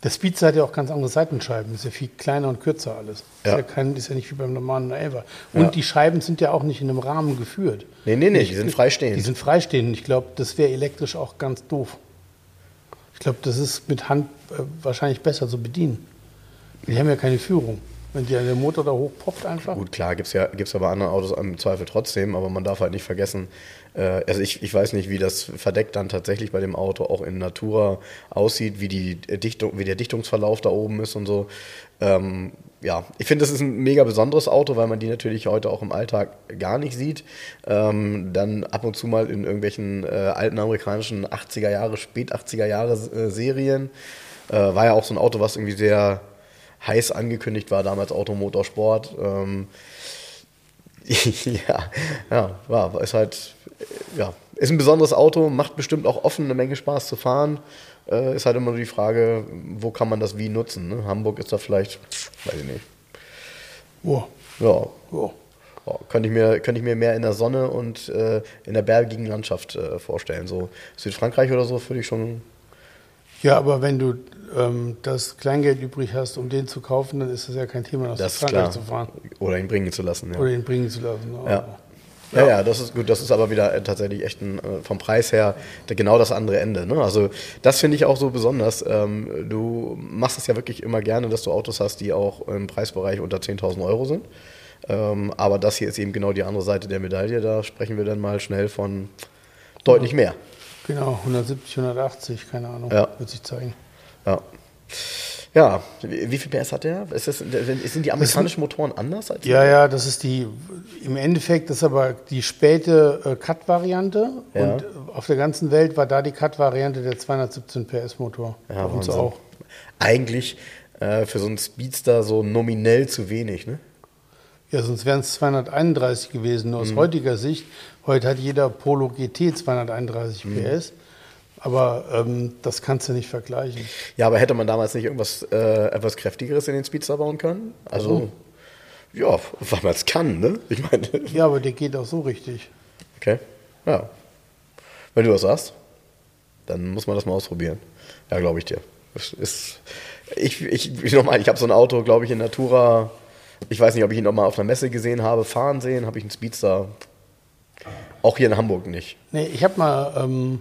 Der Speedster hat ja auch ganz andere Seitenscheiben, ist ja viel kleiner und kürzer alles. Ja. Ist, ja kein, ist ja nicht wie beim normalen 11er. Und Ja. die Scheiben sind ja auch nicht in einem Rahmen geführt. Nee, nee, nee, die sind freistehend. Die sind freistehend. Ich glaube, das wäre elektrisch auch ganz doof. Ich glaube, das ist mit Hand äh, wahrscheinlich besser zu bedienen. Die haben ja keine Führung. Wenn der Motor da hochpoppt einfach. Gut, klar, gibt es ja gibt's aber andere Autos im Zweifel trotzdem, aber man darf halt nicht vergessen, also ich, ich weiß nicht, wie das verdeckt dann tatsächlich bei dem Auto auch in Natura aussieht, wie, die Dichtung, wie der Dichtungsverlauf da oben ist und so. Ähm, ja, ich finde, das ist ein mega besonderes Auto, weil man die natürlich heute auch im Alltag gar nicht sieht. Ähm, dann ab und zu mal in irgendwelchen äh, alten amerikanischen 80er Jahre, spät 80er Jahre äh, Serien. Äh, war ja auch so ein Auto, was irgendwie sehr heiß angekündigt war, damals Automotorsport. Ähm, ja, ja, war, ist halt, ja, ist ein besonderes Auto, macht bestimmt auch offen eine Menge Spaß zu fahren. Äh, ist halt immer nur die Frage, wo kann man das wie nutzen. Ne? Hamburg ist da vielleicht, weiß ich nicht. Wow. Ja. Wow. Ja, könnte, ich mir, könnte ich mir mehr in der Sonne und äh, in der bergigen Landschaft äh, vorstellen. So Südfrankreich oder so würde ich schon. Ja, aber wenn du ähm, das Kleingeld übrig hast, um den zu kaufen, dann ist das ja kein Thema, nach Südfrankreich zu fahren. Oder ihn bringen zu lassen. Ja. Oder ihn bringen zu lassen. Ja. Ja, ja, das ist gut. Das ist aber wieder äh, tatsächlich echt ein, äh, vom Preis her genau das andere Ende. Ne? Also das finde ich auch so besonders. Ähm, du machst es ja wirklich immer gerne, dass du Autos hast, die auch im Preisbereich unter 10.000 Euro sind. Ähm, aber das hier ist eben genau die andere Seite der Medaille. Da sprechen wir dann mal schnell von deutlich mehr. Genau, 170, 180, keine Ahnung, ja. wird sich zeigen. Ja. Ja, wie viel PS hat der? Das, sind die amerikanischen Motoren anders als Ja, ja, das ist die, im Endeffekt ist aber die späte äh, Cut-Variante ja. und auf der ganzen Welt war da die Cut-Variante der 217 PS-Motor. Ja, Bei uns auch. Eigentlich äh, für so einen Speedster so nominell zu wenig, ne? Ja, sonst wären es 231 gewesen. Nur aus mhm. heutiger Sicht, heute hat jeder Polo GT 231 mhm. PS. Aber ähm, das kannst du nicht vergleichen. Ja, aber hätte man damals nicht irgendwas äh, etwas Kräftigeres in den Speedster bauen können? Also, oh. ja, weil man es kann, ne? Ich meine. Ja, aber der geht auch so richtig. Okay. Ja. Wenn du das sagst, dann muss man das mal ausprobieren. Ja, glaube ich dir. ist, ich ich, ich, nochmal, ich habe so ein Auto, glaube ich, in Natura. Ich weiß nicht, ob ich ihn nochmal auf einer Messe gesehen habe. Fahren sehen, habe ich einen Speedster. Auch hier in Hamburg nicht. Nee, ich habe mal. Ähm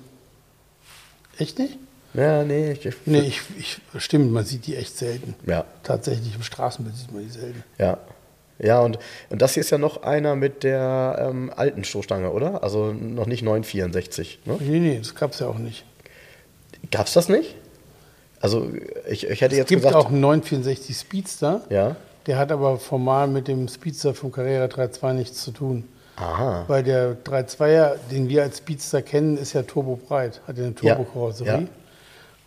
Echt nicht? Ja, nee. Ich, nee, ich, ich, stimmt, man sieht die echt selten. Ja. Tatsächlich im Straßenbild sieht man die selten. Ja. Ja, und, und das hier ist ja noch einer mit der ähm, alten Stoßstange, oder? Also noch nicht 964. Ne? Nee, nee, das gab es ja auch nicht. Gab es das nicht? Also ich, ich hätte es jetzt gibt gesagt... auch einen 964 Speedster. Ja. Der hat aber formal mit dem Speedster vom Carrera 3.2 nichts zu tun. Aha. Weil der 3.2er, den wir als Speedster kennen, ist ja turbobreit, hat ja eine Turbokarosserie. Ja.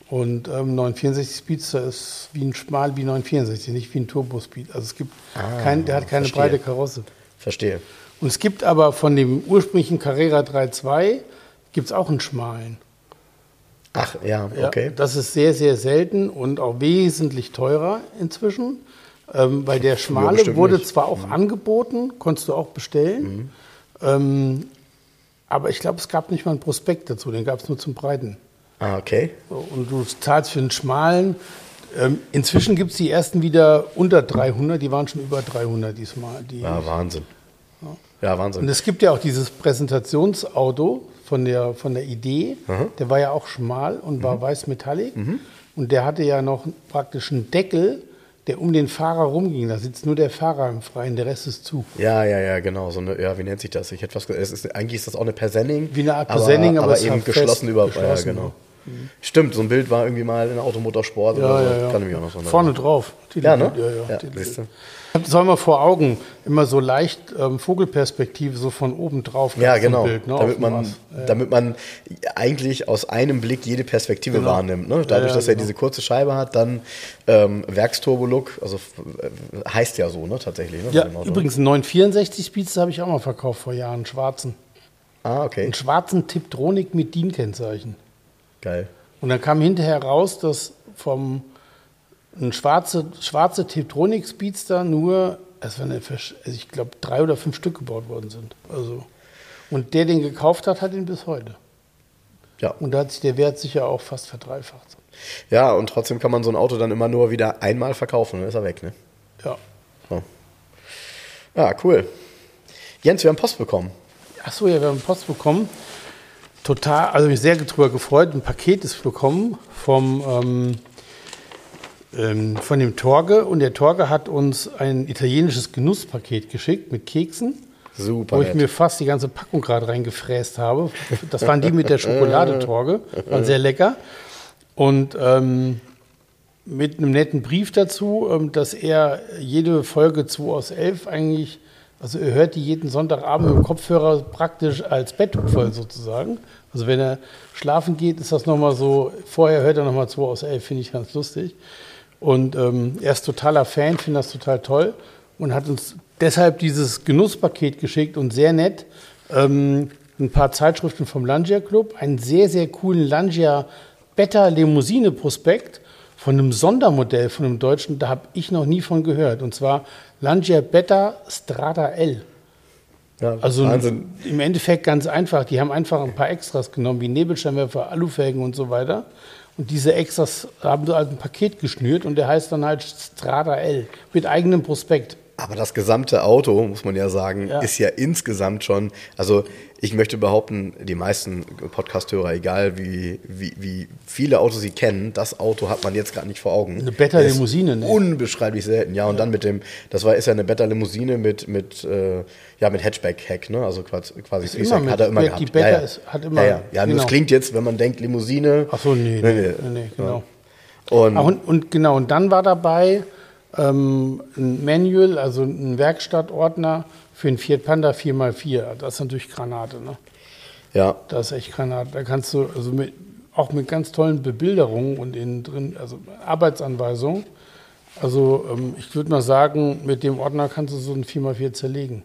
Und ähm, 964 Speedster ist wie ein schmal wie 964, nicht wie ein Turbo-Speed. Also es gibt ah, kein, der hat keine verstehe. breite Karosse. Verstehe. Und es gibt aber von dem ursprünglichen Carrera 3.2 gibt es auch einen schmalen. Ach ja, okay. Ja, das ist sehr, sehr selten und auch wesentlich teurer inzwischen. Ähm, weil der schmale wurde nicht. zwar auch mhm. angeboten, konntest du auch bestellen, mhm. ähm, aber ich glaube, es gab nicht mal einen Prospekt dazu, den gab es nur zum Breiten. Ah, okay. Und du zahlst für einen schmalen. Ähm, inzwischen gibt es die ersten wieder unter 300, die waren schon über 300 diesmal. Die ja, Wahnsinn. Ja. ja. Wahnsinn. Und es gibt ja auch dieses Präsentationsauto von der, von der Idee, mhm. der war ja auch schmal und war mhm. weiß metallic. Mhm. Und der hatte ja noch praktisch einen Deckel, der um den Fahrer rumging. Da sitzt nur der Fahrer im Freien, der Rest ist zu. Ja, ja, ja, genau. So eine, ja, wie nennt sich das? Ich hätte was, es ist, eigentlich ist das auch eine Persenning. Wie eine Art Persenning, aber, aber, aber eben geschlossen über. Ja, genau. Mhm. Stimmt, so ein Bild war irgendwie mal in Automotorsport ja, oder so. Ja, ja. Kann ich mich auch noch so Vorne drauf. Ja, ne? Ja, ja. ja das soll man vor Augen immer so leicht ähm, Vogelperspektive so von oben drauf. Ja, genau. Bild, ne, damit, man, ja. damit man eigentlich aus einem Blick jede Perspektive genau. wahrnimmt. Ne? Dadurch, ja, dass er genau. diese kurze Scheibe hat, dann ähm, Werksturbo-Look, also äh, heißt ja so, ne, tatsächlich. Ne, ja, übrigens einen 964 Speedster habe ich auch mal verkauft vor Jahren, einen schwarzen. Ah, okay. Einen schwarzen Tiptronic mit DIN-Kennzeichen. Geil. Und dann kam hinterher raus, dass vom ein schwarze, schwarze Tiptronic Speedster nur, es waren also ich glaube, drei oder fünf Stück gebaut worden sind. Also, und der den gekauft hat, hat ihn bis heute. Ja. Und da hat sich der Wert sicher auch fast verdreifacht. Ja, und trotzdem kann man so ein Auto dann immer nur wieder einmal verkaufen, dann ist er weg, ne? Ja. So. Ja, cool. Jens, wir haben Post bekommen. Ach so, ja, wir haben Post bekommen. Total, also mich sehr darüber gefreut. Ein Paket ist bekommen vom ähm, ähm, von dem Torge und der Torge hat uns ein italienisches Genusspaket geschickt mit Keksen. Super Wo ich nett. mir fast die ganze Packung gerade reingefräst habe. Das waren die mit der Schokoladetorge. Waren sehr lecker. Und ähm, mit einem netten Brief dazu, ähm, dass er jede Folge 2 aus 11 eigentlich, also er hört die jeden Sonntagabend mit dem Kopfhörer praktisch als Betttuch voll sozusagen. Also wenn er schlafen geht, ist das nochmal so, vorher hört er nochmal 2 aus 11, finde ich ganz lustig. Und ähm, er ist totaler Fan, findet das total toll und hat uns deshalb dieses Genusspaket geschickt und sehr nett. Ähm, ein paar Zeitschriften vom Langia Club, einen sehr, sehr coolen Langia Beta Limousine Prospekt von einem Sondermodell von einem Deutschen, da habe ich noch nie von gehört. Und zwar Langia Beta Strada L. Ja, Also Wahnsinn. im Endeffekt ganz einfach. Die haben einfach ein paar Extras genommen, wie Nebelscheinwerfer, Alufelgen und so weiter. Und diese Extras haben sie als ein Paket geschnürt und der heißt dann halt Strada L mit eigenem Prospekt. Aber das gesamte Auto, muss man ja sagen, Ja. ist ja insgesamt schon, also ich möchte behaupten, die meisten Podcast-Hörer, egal wie, wie, wie viele Autos sie kennen, das Auto hat man jetzt gerade nicht vor Augen. Eine Beta Das ist Limousine, ne? Unbeschreiblich selten, ja. Und dann mit dem, das war ist ja eine Beta Limousine mit, mit, äh, ja, mit Hatchback-Heck, ne? Also quasi, quasi immer mit- hat er immer die gehabt. Beta ja, ja. ist- hat immer- Ja, ja. ja genau. es klingt jetzt, wenn man denkt Limousine. Ach so, nee, nee, nee, nee, genau. Und Ah, und, und genau, und dann war dabei ähm, ein Manual, also ein Werkstattordner für einen Fiat Panda 4x4. Das ist natürlich Granate, ne? ja, Das ist echt Granate. Da kannst du, also mit, auch mit ganz tollen Bebilderungen und innen drin, also Arbeitsanweisungen. Also ähm, ich würde mal sagen, mit dem Ordner kannst du so ein 4x4 zerlegen.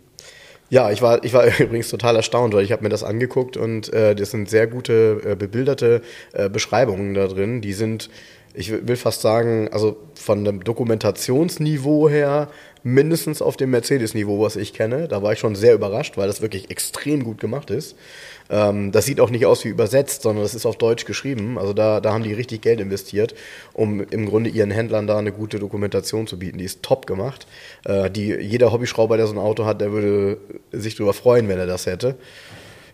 Ja, ich war, ich war übrigens total erstaunt, weil ich habe mir das angeguckt und äh, das sind sehr gute äh, bebilderte äh, Beschreibungen da drin. Die sind, ich will fast sagen, also von dem Dokumentationsniveau her mindestens auf dem Mercedes-Niveau, was ich kenne. Da war ich schon sehr überrascht, weil das wirklich extrem gut gemacht ist. Ähm, das sieht auch nicht aus wie übersetzt, sondern das ist auf Deutsch geschrieben. Also da, da haben die richtig Geld investiert, um im Grunde ihren Händlern da eine gute Dokumentation zu bieten. Die ist top gemacht. Äh, die, jeder Hobbyschrauber, der so ein Auto hat, der würde sich darüber freuen, wenn er das hätte.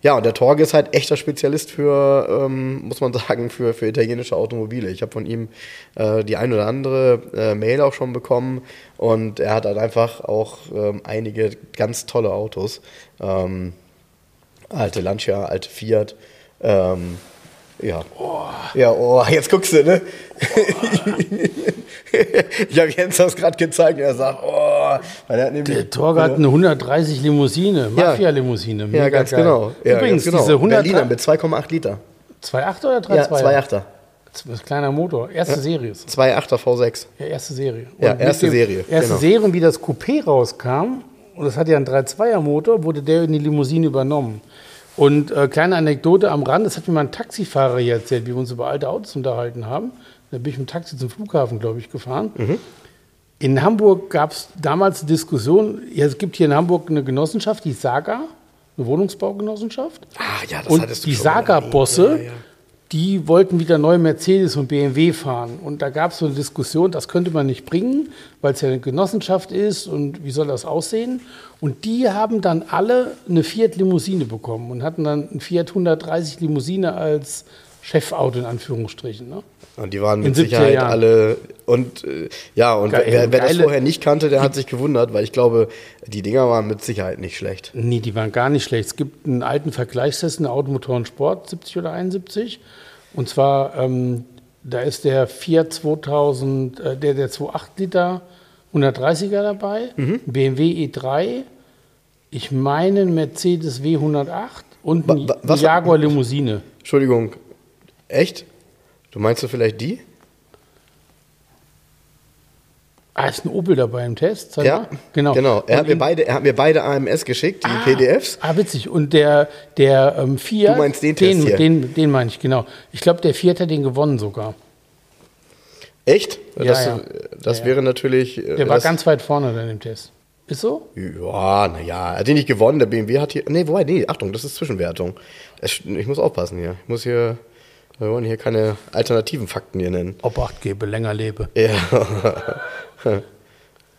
Ja, und der Torge ist halt echter Spezialist für, ähm, muss man sagen, für, für italienische Automobile. Ich habe von ihm äh, die ein oder andere äh, Mail auch schon bekommen und er hat halt einfach auch ähm, einige ganz tolle Autos. Ähm, alte Lancia, alte Fiat. Ähm, ja. Ja, oh, jetzt guckst du, ne? ich habe Jens das gerade gezeigt und er sagt, oh, weil er hat nämlich, Der Torge hat eine 130 Limousine, Ja. Mafia-Limousine. Ja, ganz geil. genau. Ja, Übrigens, ganz genau. diese 100 Berliner mit 2,8 Liter. 2.8 oder 3.2? Ja, 2,8er. Das ist ein kleiner Motor. Erste Serie ist das. 2,8er V6. Ja, erste Serie. Ja, mit erste dem- Serie, Erste genau. Serie, und wie das Coupé rauskam, und das hat ja einen 3.2er Motor, wurde der in die Limousine übernommen. Und äh, kleine Anekdote am Rand, das hat mir mal ein Taxifahrer hier erzählt, wie wir uns über alte Autos unterhalten haben. Da bin ich mit dem Taxi zum Flughafen, glaube ich, gefahren. Mhm. In Hamburg gab es damals eine Diskussion, ja, es gibt hier in Hamburg eine Genossenschaft, die Saga, eine Wohnungsbaugenossenschaft. Ah, ja, das Und hattest du die Saga-Bosse. Ja, ja. die wollten wieder neue Mercedes und BMW fahren. Und da gab es so eine Diskussion, das könnte man nicht bringen, weil es ja eine Genossenschaft ist und wie soll das aussehen? Und die haben dann alle eine Fiat Limousine bekommen und hatten dann ein Fiat 130 Limousine als Chefauto in Anführungsstrichen. Ne? Und die waren In mit 70er Sicherheit Jahren. alle und äh, ja, und Geil, wer, wer das geile- vorher nicht kannte, der hat sich gewundert, weil ich glaube, die Dinger waren mit Sicherheit nicht schlecht. Nee, die waren gar nicht schlecht. Es gibt einen alten Vergleichstest, eine Automotoren Sport, 70 oder 71. Und zwar, ähm, da ist der Fiat 2000, äh, der, der 2,8 Liter 130er dabei, Mhm. BMW E3, ich meine ein Mercedes W108 und ein Wa- wa- was- Jaguar Limousine. Entschuldigung, echt? Du meinst du vielleicht die? Ah, ist ein Opel dabei im Test? Zeig Ja, mal. genau. genau. Er Und hat, mir beide, er hat mir beide AMS geschickt, die Ah, PDFs. Ah, witzig. Und der, der ähm, Fiat. Du meinst den den, Test hier? Den, den meine ich, genau. Ich glaube, der Fiat hat den gewonnen sogar. Echt? Ja, das ja. das Ja, wäre natürlich. äh, Der war ganz weit vorne dann im Test. Ist so? Ja, naja, er hat ihn nicht gewonnen. Der BMW hat hier. Nee, wobei, nee, Achtung, das ist Zwischenwertung. Ich muss aufpassen hier. Ich muss hier. Wir wollen hier keine alternativen Fakten hier nennen. Obacht gebe, länger lebe. Ja.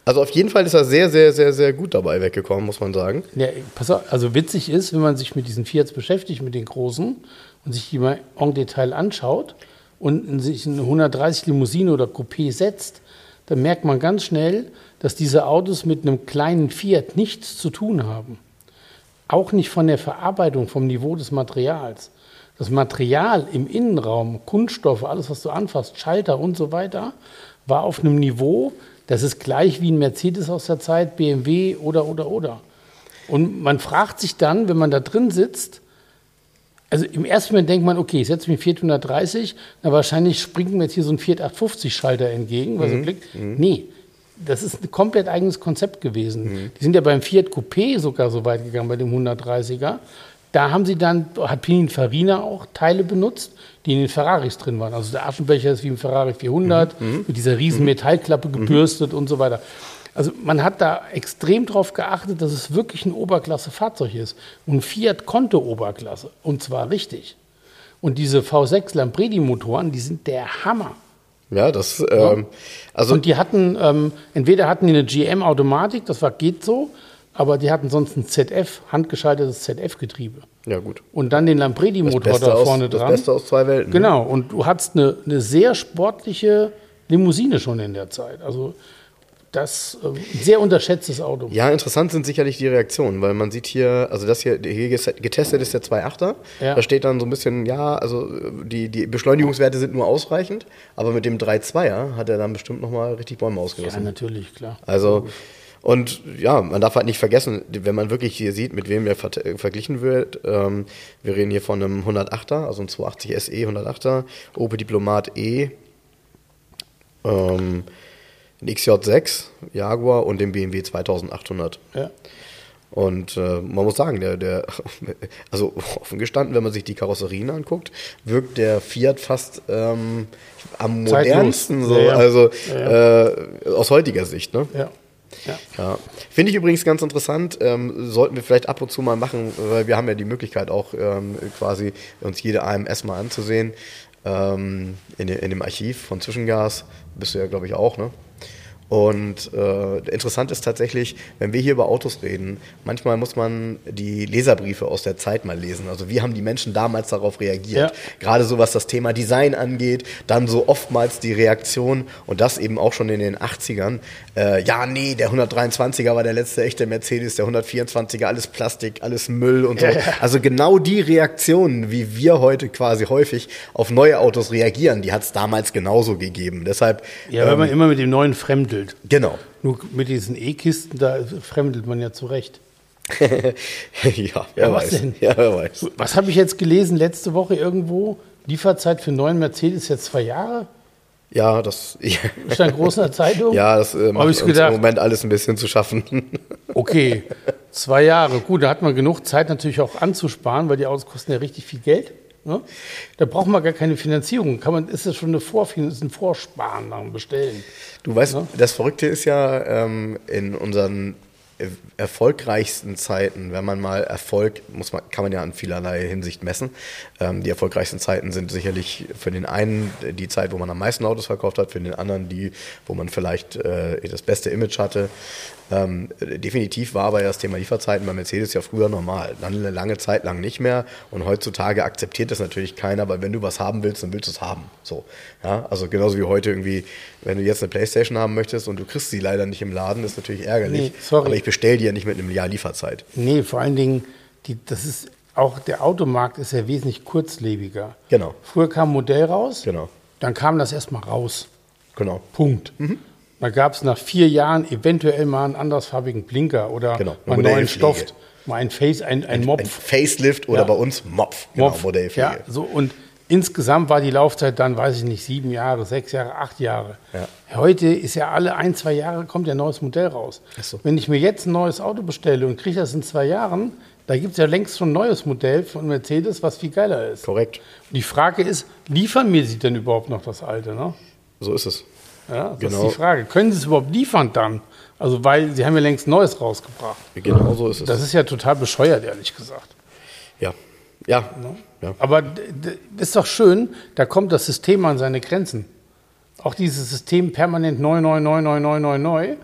Also auf jeden Fall ist er sehr, sehr, sehr, sehr gut dabei weggekommen, muss man sagen. Ja, pass auf, also witzig ist, wenn man sich mit diesen Fiats beschäftigt, mit den großen, und sich die mal en Detail anschaut und in sich eine 130 Limousine oder Coupé setzt, dann merkt man ganz schnell, dass diese Autos mit einem kleinen Fiat nichts zu tun haben. Auch nicht von der Verarbeitung, vom Niveau des Materials. Das Material im Innenraum, Kunststoffe, alles, was du anfasst, Schalter und so weiter, war auf einem Niveau, das ist gleich wie ein Mercedes aus der Zeit, BMW oder, oder, oder. Und man fragt sich dann, wenn man da drin sitzt, also im ersten Moment denkt man, okay, ich setze mir Fiat 130, na wahrscheinlich springt mir jetzt hier so ein Fiat 850 Schalter entgegen, weil mhm. so klickt. Mhm. Nee, das ist ein komplett eigenes Konzept gewesen. Mhm. Die sind ja beim Fiat Coupé sogar so weit gegangen, bei dem 130er. Da haben sie dann, hat Pininfarina auch Teile benutzt, die in den Ferraris drin waren. Also der Aschenbecher ist wie im Ferrari 400, mhm. mhm. mit dieser riesen mhm. Metallklappe gebürstet und so weiter. Also man hat da extrem darauf geachtet, dass es wirklich ein Oberklasse-Fahrzeug ist. Und Fiat konnte Oberklasse. Und zwar richtig. Und diese V6 Lambredi-Motoren, die sind der Hammer. Ja, das. Ähm, also und die hatten, ähm, entweder hatten die eine GM-Automatik, das war geht so, aber die hatten sonst ein ZF, handgeschaltetes ZF-Getriebe. Ja, gut. Und dann den Lampredi-Motor da vorne aus, dran. Das Beste aus zwei Welten. Genau, und du hattest eine, eine sehr sportliche Limousine schon in der Zeit. Also das äh, sehr unterschätztes Auto. Ja, interessant sind sicherlich die Reaktionen, weil man sieht hier, also das hier, hier getestet ist der 2.8er. Ja. Da steht dann so ein bisschen, ja, also die, die Beschleunigungswerte sind nur ausreichend, aber mit dem 3.2er hat er dann bestimmt nochmal richtig Bäume ausgerissen. Ja, natürlich, klar. Also und ja, man darf halt nicht vergessen, wenn man wirklich hier sieht, mit wem er ver verglichen wird. Ähm, wir reden hier von einem 108er, also ein 280 SE 108er, Opel Diplomat E, ähm, ein XJ6 Jaguar und den BMW 2800. Ja. Und äh, man muss sagen, der, der, also offen gestanden, wenn man sich die Karosserien anguckt, wirkt der Fiat fast ähm, am modernsten, so, ja. also ja, äh, aus heutiger Sicht. Ne? Ja. Ja. ja. Finde ich übrigens ganz interessant. Ähm, sollten wir vielleicht ab und zu mal machen, weil wir haben ja die Möglichkeit auch ähm, quasi uns jede AMS mal anzusehen. Ähm, in, in, dem Archiv von Zwischengas bist du ja, glaube ich, auch, ne? Und äh, interessant ist tatsächlich, wenn wir hier über Autos reden, manchmal muss man die Leserbriefe aus der Zeit mal lesen. Also wie haben die Menschen damals darauf reagiert? Ja. Gerade so was das Thema Design angeht, dann so oftmals die Reaktion und das eben auch schon in den 80ern. Äh, ja, nee, der 123er war der letzte echte Mercedes, der 124er, alles Plastik, alles Müll und so. Ja. Also genau die Reaktionen, wie wir heute quasi häufig auf neue Autos reagieren, die hat es damals genauso gegeben. Deshalb. Ja, wenn ähm, man immer mit dem neuen fremdelt fremdelt. Genau. Nur mit diesen E-Kisten, da fremdelt man ja zurecht. ja, wer ja, weiß. Denn? Ja, wer weiß. Was habe ich jetzt gelesen letzte Woche irgendwo? Lieferzeit für neuen Mercedes jetzt zwei Jahre? Ja, das ja. ist eine große Zeitung. Ja, das äh, macht uns gedacht, im Moment alles ein bisschen zu schaffen. okay, zwei Jahre. Gut, da hat man genug Zeit natürlich auch anzusparen, weil die Autos kosten ja richtig viel Geld. Ne? Da braucht man gar keine Finanzierung. Kann man, ist das schon eine Vorfinanzierung, ist ein Vorsparen nach Bestellen. Du weißt, ne? das Verrückte ist ja ähm, in unseren erfolgreichsten Zeiten, wenn man mal Erfolg, muss man, kann man ja in vielerlei Hinsicht messen. Ähm, die erfolgreichsten Zeiten sind sicherlich für den einen die Zeit, wo man am meisten Autos verkauft hat, für den anderen die, wo man vielleicht äh, das beste Image hatte. Ähm, definitiv war aber ja das Thema Lieferzeiten bei Mercedes ja früher normal. Dann eine lange Zeit lang nicht mehr. Und heutzutage akzeptiert das natürlich keiner, weil wenn du was haben willst, dann willst du es haben. So. Ja, also genauso wie heute irgendwie, wenn du jetzt eine Playstation haben möchtest und du kriegst sie leider nicht im Laden, ist natürlich ärgerlich. Nee, sorry. Aber ich bestelle die ja nicht mit einem Jahr Lieferzeit. Nee, vor allen Dingen, die, das ist auch der Automarkt ist ja wesentlich kurzlebiger. Genau. Früher kam ein Modell raus, genau. dann kam das erstmal raus. Genau. Punkt. Mhm. Da gab es nach vier Jahren eventuell mal einen andersfarbigen Blinker oder genau, einen neuen Stoff, mal ein Face, ein, ein, ein Mopf. Ein Facelift oder ja. bei uns Mopf, genau, Mopf. Ja, so und insgesamt war die Laufzeit dann, weiß ich nicht, sieben Jahre, sechs Jahre, acht Jahre. Ja. Heute ist ja alle ein, zwei Jahre kommt ja ein neues Modell raus. So. Wenn ich mir jetzt ein neues Auto bestelle und kriege das in zwei Jahren, da gibt es ja längst schon ein neues Modell von Mercedes, was viel geiler ist. Korrekt. Und die Frage ist, liefern mir sie denn überhaupt noch das alte? Ne? So ist es. Ja, das genau. ist die Frage. Können Sie es überhaupt liefern dann? Also, weil Sie haben ja längst Neues rausgebracht. Genau so ist es. Das ist ja total bescheuert, ehrlich gesagt. Ja. Ja. Ne? ja. Aber ist doch schön, da kommt das System an seine Grenzen. Auch dieses System permanent neu, neu, neu, neu, neu, neu, neu,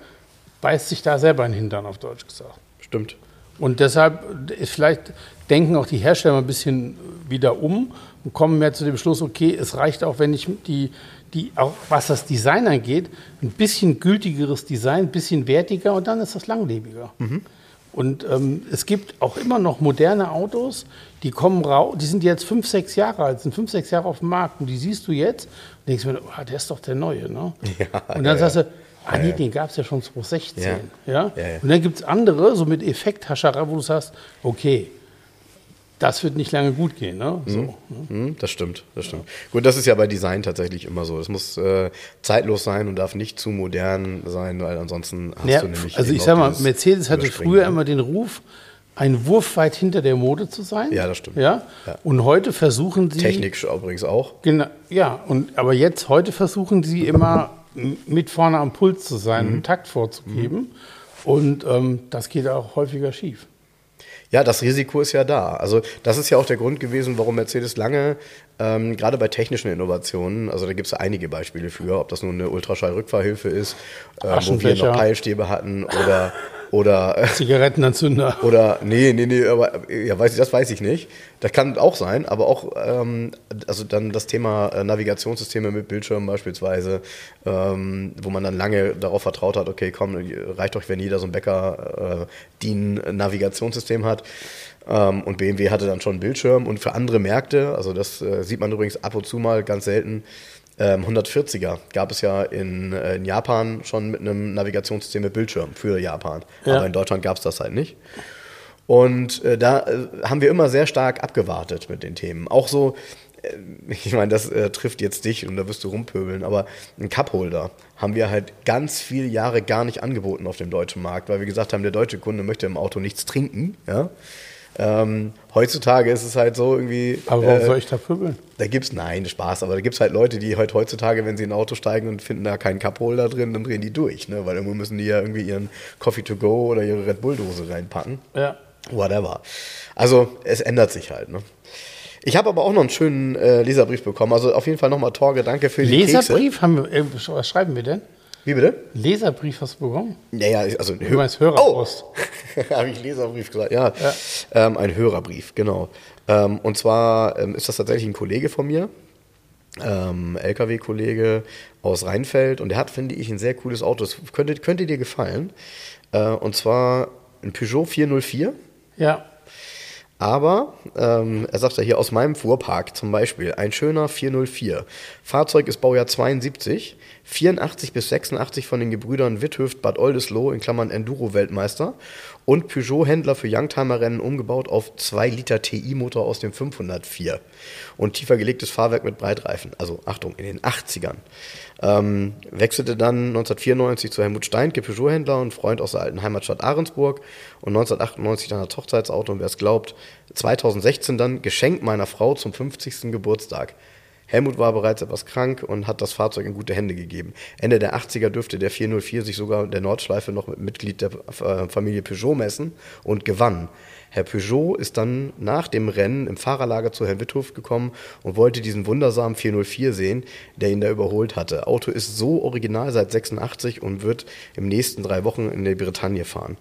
beißt sich da selber in den Hintern, auf Deutsch gesagt. Stimmt. Und deshalb ist vielleicht denken auch die Hersteller ein bisschen wieder um und kommen mehr zu dem Schluss, okay, es reicht auch, wenn ich die, die auch was das Design angeht, ein bisschen gültigeres Design, ein bisschen wertiger und dann ist das langlebiger. Und ähm, es gibt auch immer noch moderne Autos, die kommen raus, die sind jetzt fünf, sechs Jahre alt, sind fünf, sechs Jahre auf dem Markt und die siehst du jetzt und denkst mir, oh, der ist doch der Neue. Ne? Ja, und dann ja, sagst ja. du, ah nee, den gab es ja schon 2016. Ja. Ja. Ja, ja. Und dann gibt es andere, so mit Effekthascherei, wo du sagst, okay, das wird nicht lange gut gehen. Ne? So, ne? Hm, das stimmt, das stimmt. Gut, das ist ja bei Design tatsächlich immer so. Es muss äh, zeitlos sein und darf nicht zu modern sein, weil ansonsten hast Ja, du nämlich. also ich sag mal, Mercedes hatte früher ne? immer den Ruf, ein Wurf weit hinter der Mode zu sein. Ja, das stimmt. Ja? Ja. Und heute versuchen sie. Technik übrigens auch. Genau, ja, und, aber jetzt, heute versuchen sie immer mit vorne am Puls zu sein, Mhm. einen Takt vorzugeben. Und ähm, das geht auch häufiger schief. Ja, das Risiko ist ja da. Also das ist ja auch der Grund gewesen, warum Mercedes lange, ähm, gerade bei technischen Innovationen, also da gibt es ja einige Beispiele für, ob das nun eine Ultraschallrückfahrhilfe ist, äh, wo wir noch Peilstäbe hatten oder oder äh, Zigarettenanzünder. oder nee, nee, nee, aber ja, weiß ich, das weiß ich nicht. Das kann auch sein, aber auch ähm, also dann das Thema äh, Navigationssysteme mit Bildschirmen beispielsweise, ähm, wo man dann lange darauf vertraut hat, okay, komm, reicht doch, wenn jeder so ein Bäcker äh, DIN Navigationssystem hat. Ähm, und BMW hatte dann schon einen Bildschirm und für andere Märkte, also das äh, sieht man übrigens ab und zu mal ganz selten. Ähm, 140er gab es ja in, äh, in Japan schon mit einem Navigationssystem mit Bildschirm für Japan. Ja. Aber in Deutschland gab es das halt nicht. Und äh, da äh, haben wir immer sehr stark abgewartet mit den Themen. Auch so, äh, ich meine, das äh, trifft jetzt dich und da wirst du rumpöbeln, aber ein Cupholder haben wir halt ganz viele Jahre gar nicht angeboten auf dem deutschen Markt, weil wir gesagt haben, der deutsche Kunde möchte im Auto nichts trinken. Ja? Ähm, heutzutage ist es halt so irgendwie. Aber warum äh, soll ich da pöbeln? da gibt's, nein, Spaß, aber da gibt's halt Leute, die halt heutzutage, wenn sie in ein Auto steigen und finden da keinen Cupholder drin, dann drehen die durch, ne? Weil irgendwo müssen die ja irgendwie ihren Coffee to go oder ihre Red Bull Dose reinpacken. Ja. Whatever. Also es ändert sich halt, ne? Ich habe aber auch noch einen schönen äh, Leserbrief bekommen. Also auf jeden Fall nochmal Torge, danke für die Kekse. Leserbrief haben wir, äh, was schreiben wir denn? Wie bitte? Leserbrief hast du bekommen? Ja, ja, also ein Du meinst Hörerpost. Oh, habe ich Leserbrief gesagt, ja. Ähm, ein Hörerbrief, genau. Ähm, und zwar ähm, ist das tatsächlich ein Kollege von mir, ähm, LKW-Kollege aus Rheinfeld und der hat, finde ich, ein sehr cooles Auto. Das könnte, könnte dir gefallen. Äh, und zwar ein Peugeot 404. Ja. Aber ähm, er sagt ja hier aus meinem Fuhrpark zum Beispiel ein schöner 404. Fahrzeug ist Baujahr 72, 84 bis 86 von den Gebrüdern Witthöft Bad Oldesloe in Klammern Enduro-Weltmeister und Peugeot-Händler für Youngtimer-Rennen umgebaut auf 2 Liter TI-Motor aus dem 504 und tiefer gelegtes Fahrwerk mit Breitreifen. Also Achtung, in den 80ern. Ähm, wechselte dann 1994 zu Helmut Steinke, Peugeot-Händler und Freund aus der alten Heimatstadt Ahrensburg und 1998 dann als Hochzeitsauto und wer es glaubt, 2016 dann Geschenk meiner Frau zum 50. Geburtstag. Helmut war bereits etwas krank und hat das Fahrzeug in gute Hände gegeben. Ende der 80er dürfte der 404 sich sogar in der Nordschleife noch mit Mitglied der äh, Familie Peugeot messen und gewann. Herr Peugeot ist dann nach dem Rennen im Fahrerlager zu Herrn Withof gekommen und wollte diesen wundersamen 404 sehen, der ihn da überholt hatte. Auto ist so original seit 86 und wird im nächsten drei Wochen in die Bretagne fahren.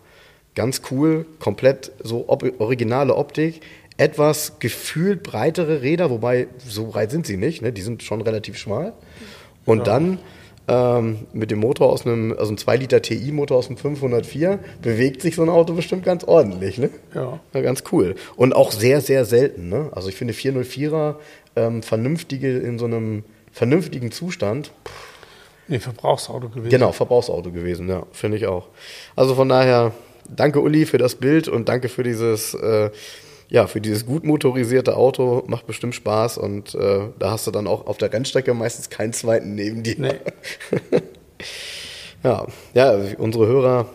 Ganz cool, komplett so ob originale Optik, etwas gefühlt breitere Räder, wobei so breit sind sie nicht, ne? die sind schon relativ schmal. Und dann ähm, mit dem Motor aus einem, also ein 2 Liter TI-Motor aus dem 504, bewegt sich so ein Auto bestimmt ganz ordentlich. Ne? Ja. ja. Ganz cool. Und auch sehr, sehr selten. Ne? Also ich finde 404er ähm, vernünftige in so einem vernünftigen Zustand. Nee, Verbrauchsauto gewesen. Genau, Verbrauchsauto gewesen, ja, finde ich auch. Also von daher, danke Uli für das Bild und danke für dieses, äh, ja, für dieses gut motorisierte Auto. Macht bestimmt Spaß und äh, da hast du dann auch auf der Rennstrecke meistens keinen zweiten neben dir. Nee. ja, ja, unsere Hörer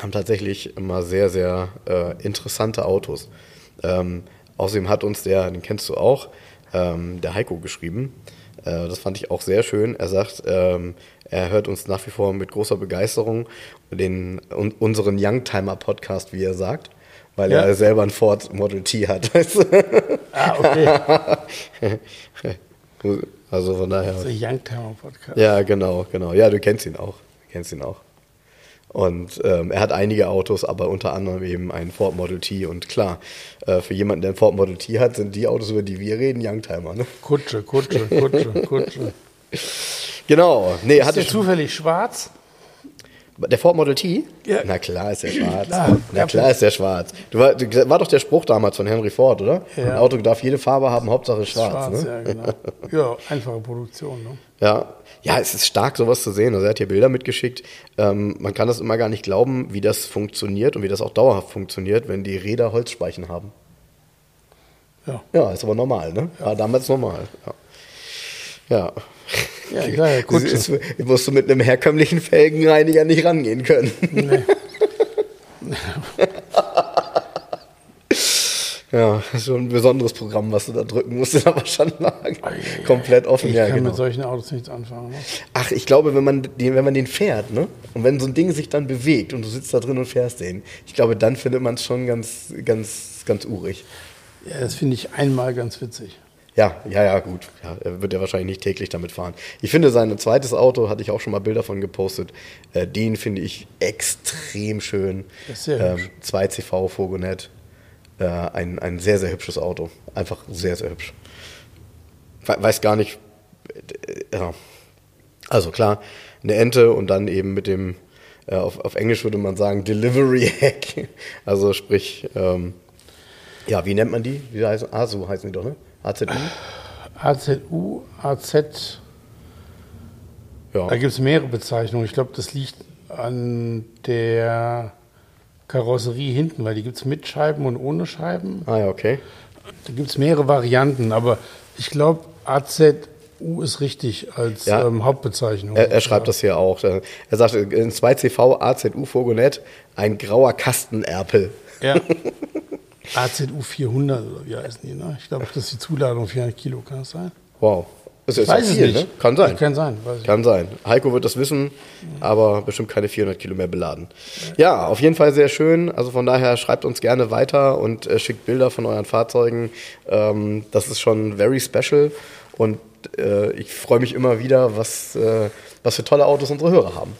haben tatsächlich immer sehr, sehr äh, interessante Autos. Ähm, außerdem hat uns der, den kennst du auch, ähm, der Heiko geschrieben. Äh, das fand ich auch sehr schön. Er sagt, ähm, er hört uns nach wie vor mit großer Begeisterung den, un, unseren Youngtimer-Podcast, wie er sagt, weil Ja. er selber ein Ford Model T hat. Ah, okay. Also von daher. Der Youngtimer Podcast. Ja, genau, genau. Ja, du kennst ihn auch. Du kennst ihn auch. Und ähm, er hat einige Autos, aber unter anderem eben ein Ford Model T. Und klar, äh, für jemanden, der ein Ford Model T hat, sind die Autos, über die wir reden, Youngtimer. Ne? Kutsche, Kutsche, Kutsche, Kutsche. Genau. Nee, Ist hatte der zufällig schwarz? Der Ford Model T? Ja. Na klar ist der schwarz. Klar. Na klar ist der schwarz. Du war, du, war doch der Spruch damals von Henry Ford, oder? Ja. Ein Auto darf jede Farbe haben, Hauptsache schwarz. Schwarz, ne? ja, genau. Ja, einfache Produktion. Ne? Ja. ja, es ist stark, sowas zu sehen. Also er hat hier Bilder mitgeschickt. Ähm, man kann das immer gar nicht glauben, wie das funktioniert und wie das auch dauerhaft funktioniert, wenn die Räder Holzspeichen haben. Ja. Ja, ist aber normal, ne? War damals normal. Ja. Ja. Ja, klar, Kutsche. Das ist- musst du mit einem herkömmlichen Felgenreiniger nicht rangehen können. Nee. Ja, das ist schon ein besonderes Programm, was du da drücken musst, aber schon mal komplett offen. Ich ja, kann genau. mit solchen Autos nichts anfangen. Ne? Ach, ich glaube, wenn man, den, wenn man den fährt, ne? Und wenn so ein Ding sich dann bewegt und du sitzt da drin und fährst den, ich glaube, dann findet man es schon ganz, ganz, ganz urig. Ja, das finde ich einmal ganz witzig. Ja, ja, ja, gut. Ja, er wird ja wahrscheinlich nicht täglich damit fahren. Ich finde sein zweites Auto, hatte ich auch schon mal Bilder von gepostet, äh, den finde ich extrem schön. Das ist sehr hübsch. 2CV Fogonet. Äh, ein, ein sehr, sehr hübsches Auto. Einfach sehr, sehr hübsch. We weiß gar nicht. Äh, ja. Also klar, eine Ente und dann eben mit dem, äh, auf, auf Englisch würde man sagen, Delivery Hack. Also sprich, ähm, ja, wie nennt man die? Wie heißen? ASU heißen die doch, ne? AZU? AZU, AZ, Ja. da gibt es mehrere Bezeichnungen. Ich glaube, das liegt an der Karosserie hinten, weil die gibt es mit Scheiben und ohne Scheiben. Ah ja, okay. Da gibt es mehrere Varianten, aber ich glaube, AZU ist richtig als Ja. ähm, Hauptbezeichnung. Er, er schreibt das hier auch. Er sagt, in 2CV AZU Fogonet ein grauer Kastenerpel. Ja. AZU 400 oder wie heißen die, ne? Ich glaube, das ist die Zuladung 400 Kilo, kann das sein? Wow. Das ist Ich weiß ja es viel, nicht. ne? Kann sein. Kann sein, Kann sein. Heiko wird das wissen, aber bestimmt keine 400 Kilo mehr beladen. Ja, auf jeden Fall sehr schön. Also von daher schreibt uns gerne weiter und äh, schickt Bilder von euren Fahrzeugen. Ähm, das ist schon very special und äh, ich freue mich immer wieder, was, äh, was für tolle Autos unsere Hörer haben.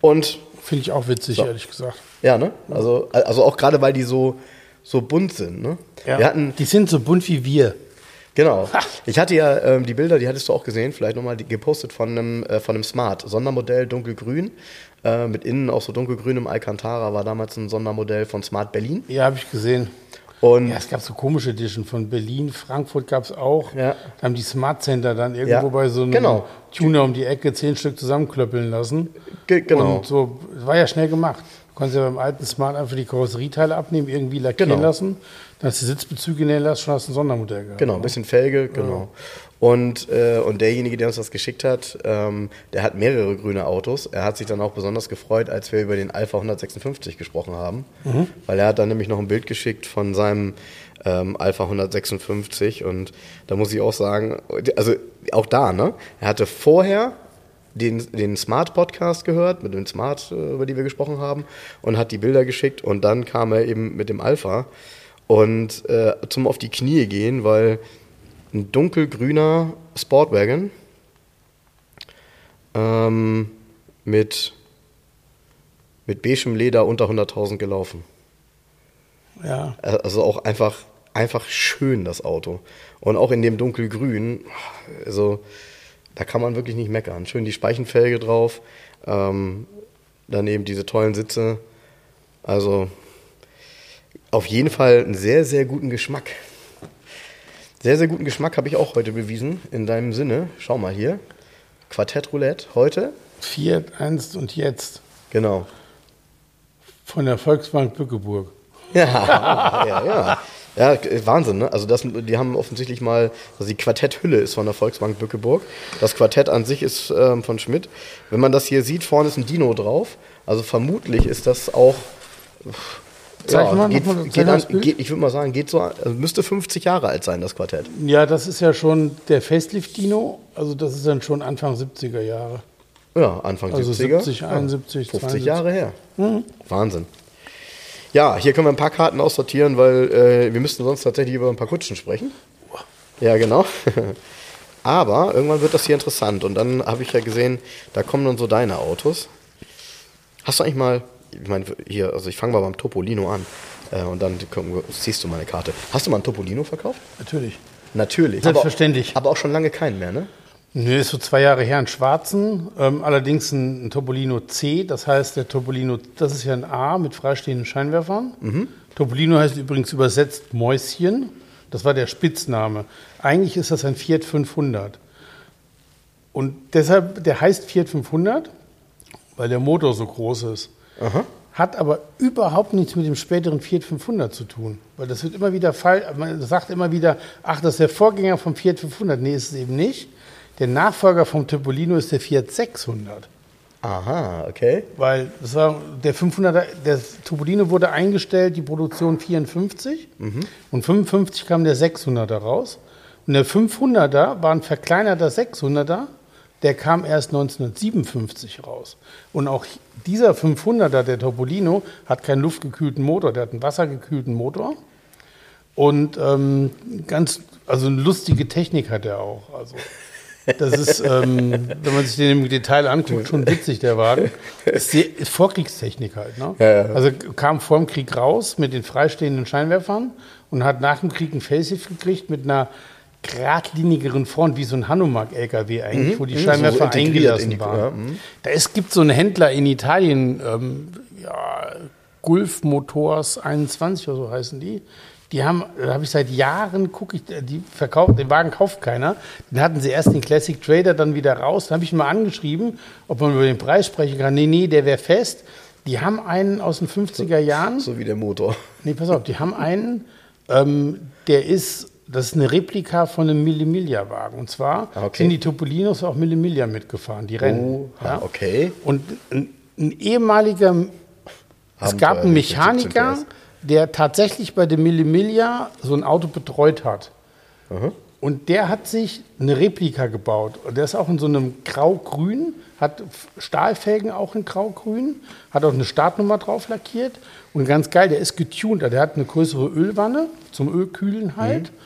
Und Finde ich auch witzig, So. ehrlich gesagt. ja, ne? Also, also auch gerade, weil die so, so bunt sind, ne? Wir hatten, die sind so bunt wie wir. Genau. Ich hatte ja ähm, die Bilder, die hattest du auch gesehen, vielleicht nochmal die- gepostet von einem, äh, von einem Smart. Sondermodell dunkelgrün. Äh, mit innen auch so dunkelgrünem Alcantara war damals ein Sondermodell von Smart Berlin. Ja, habe ich gesehen. Und Ja, es gab so komische Edition von Berlin, Frankfurt gab es auch. Ja. Da haben die Smart Center dann irgendwo Ja, bei so einem genau. Tuner um die Ecke zehn Stück zusammenklöppeln lassen. Ge- genau. Und so, es war ja schnell gemacht. Konntest ja beim alten Smart einfach die Karosserieteile abnehmen, irgendwie lackieren Genau. lassen, dann hast du die Sitzbezüge nähen lassen, schon hast du ein Sondermodell gehabt. Genau, ein bisschen Felge, genau. Und, äh, und derjenige, der uns das geschickt hat, ähm, der hat mehrere grüne Autos. Er hat sich dann auch besonders gefreut, als wir über den Alpha 156 gesprochen haben. Weil er hat dann nämlich noch ein Bild geschickt von seinem ähm, Alpha 156. Und da muss ich auch sagen, also auch da, ne? Er hatte vorher den, den Smart-Podcast gehört, mit dem Smart, äh, über die wir gesprochen haben, und hat die Bilder geschickt. Und dann kam er eben mit dem Alpha. Und äh, zum auf die Knie gehen, weil ein dunkelgrüner Sportwagon ähm, mit, mit beigem Leder unter 100.000 gelaufen. Ja, Also auch einfach, einfach schön, das Auto. Und auch in dem dunkelgrün, also da kann man wirklich nicht meckern. Schön die Speichenfelge drauf, ähm, daneben diese tollen Sitze. Also auf jeden Fall einen sehr, sehr guten Geschmack. Sehr, sehr guten Geschmack habe ich auch heute bewiesen, in deinem Sinne. Schau mal hier. Quartett Roulette heute. Fiat 1 und jetzt Genau. von der Volksbank Bückeburg. Ja, ja, ja. Ja, Wahnsinn, ne? Also das, die haben offensichtlich mal, also die Quartetthülle ist von der Volksbank Bückeburg. Das Quartett an sich ist ähm, von Schmidt. Wenn man das hier sieht, vorne ist ein Dino drauf. Also vermutlich ist das auch. Zeig mal, geht, mach mal, geht mal an, geht, ich würde mal sagen, geht so, also müsste 50 Jahre alt sein, das Quartett. Ja, das ist ja schon der Facelift-Dino, also das ist dann schon Anfang 70er Jahre. Ja, Anfang Also 70er. 70, 71, 50 72. Jahre her. Wahnsinn. Ja, hier können wir ein paar Karten aussortieren, weil äh, wir müssten sonst tatsächlich über ein paar Kutschen sprechen. Ja, genau. Aber irgendwann wird das hier interessant. Und dann habe ich ja gesehen, da kommen dann so deine Autos. Hast du eigentlich mal, ich meine, hier, also ich fange mal beim Topolino an äh, und dann komm, ziehst du meine Karte. Hast du mal einen Topolino verkauft? Natürlich. Natürlich. Selbstverständlich. Aber, aber auch schon lange keinen mehr, ne? Nö, ist so zwei Jahre her, einen schwarzen, ähm, allerdings ein, ein, Topolino C, das heißt der Topolino, das ist ja ein A mit freistehenden Scheinwerfern. Mhm. Topolino heißt übrigens übersetzt Mäuschen, das war der Spitzname. Eigentlich ist das ein Fiat 500. Und deshalb, der heißt Fiat 500, weil der Motor so groß ist. Aha. Hat aber überhaupt nichts mit dem späteren Fiat 500 zu tun. Weil das wird immer wieder fall, man sagt immer wieder, ach, das ist der Vorgänger vom Fiat 500. Nee, ist es eben nicht. Der Nachfolger vom Topolino ist der Fiat 600. Aha, okay. Weil das war der 500er, der Topolino wurde eingestellt, die Produktion 54 mhm. und 55 kam der 600er raus. Und der 500er war ein verkleinerter 600er, der kam erst 1957 raus. Und auch dieser 500er, der Topolino, hat keinen luftgekühlten Motor, der hat einen wassergekühlten Motor. Und ähm, ganz, also eine lustige Technik hat er auch. Also das ist, ähm, wenn man sich den im Detail anguckt, schon witzig, der Wagen. Ist, ist Vorkriegstechnik halt. Ne? Ja, ja. Also kam vor dem Krieg raus mit den freistehenden Scheinwerfern und hat nach dem Krieg ein Facelift gekriegt mit einer geradlinigeren Front, wie so ein Hanomag-LKW eigentlich, mhm. wo die mhm. Scheinwerfer so eingelassen die, waren. Ja, mhm. da ist, gibt so einen Händler in Italien, ähm, ja, Gulf Motors 21 oder so heißen die. Die haben, da habe ich seit Jahren, gucke ich, die verkauft, den Wagen kauft keiner. Den hatten sie erst den Classic Trader dann wieder raus. Dann habe ich mal angeschrieben, ob man über den Preis sprechen kann. Nee, nee, der wäre fest. Die haben einen aus den 50er Jahren. So wie der Motor. Nee, pass auf, die haben einen, ähm, der ist, das ist eine Replika von einem Millimilia-Wagen. Und zwar ah, okay. sind die Topolinos auch Millimilia mitgefahren, die Rennen. Oh, ja? okay. Und ein, ein ehemaliger, es gab einen Mechaniker, der tatsächlich bei dem Millimilia so ein Auto betreut hat. Aha. Und der hat sich eine Replika gebaut. Und der ist auch in so einem Grau-Grün, hat Stahlfelgen auch in Grau-Grün, hat auch eine Startnummer drauf lackiert. Und ganz geil, der ist getuned. Der hat eine größere Ölwanne zum Ölkühlen halt. Mhm.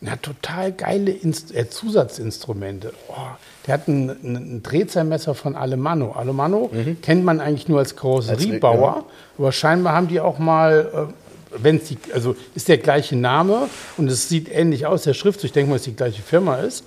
Und hat total geile Inst äh, Zusatzinstrumente. Oh, der hat ein, ein, Drehzahlmesser von Alemanno. Alemanno mhm. kennt man eigentlich nur als Karosseriebauer, ja. aber scheinbar haben die auch mal, äh, wenn es also ist der gleiche Name und es sieht ähnlich aus, der Schriftzug, ich denke mal, dass es die gleiche Firma ist.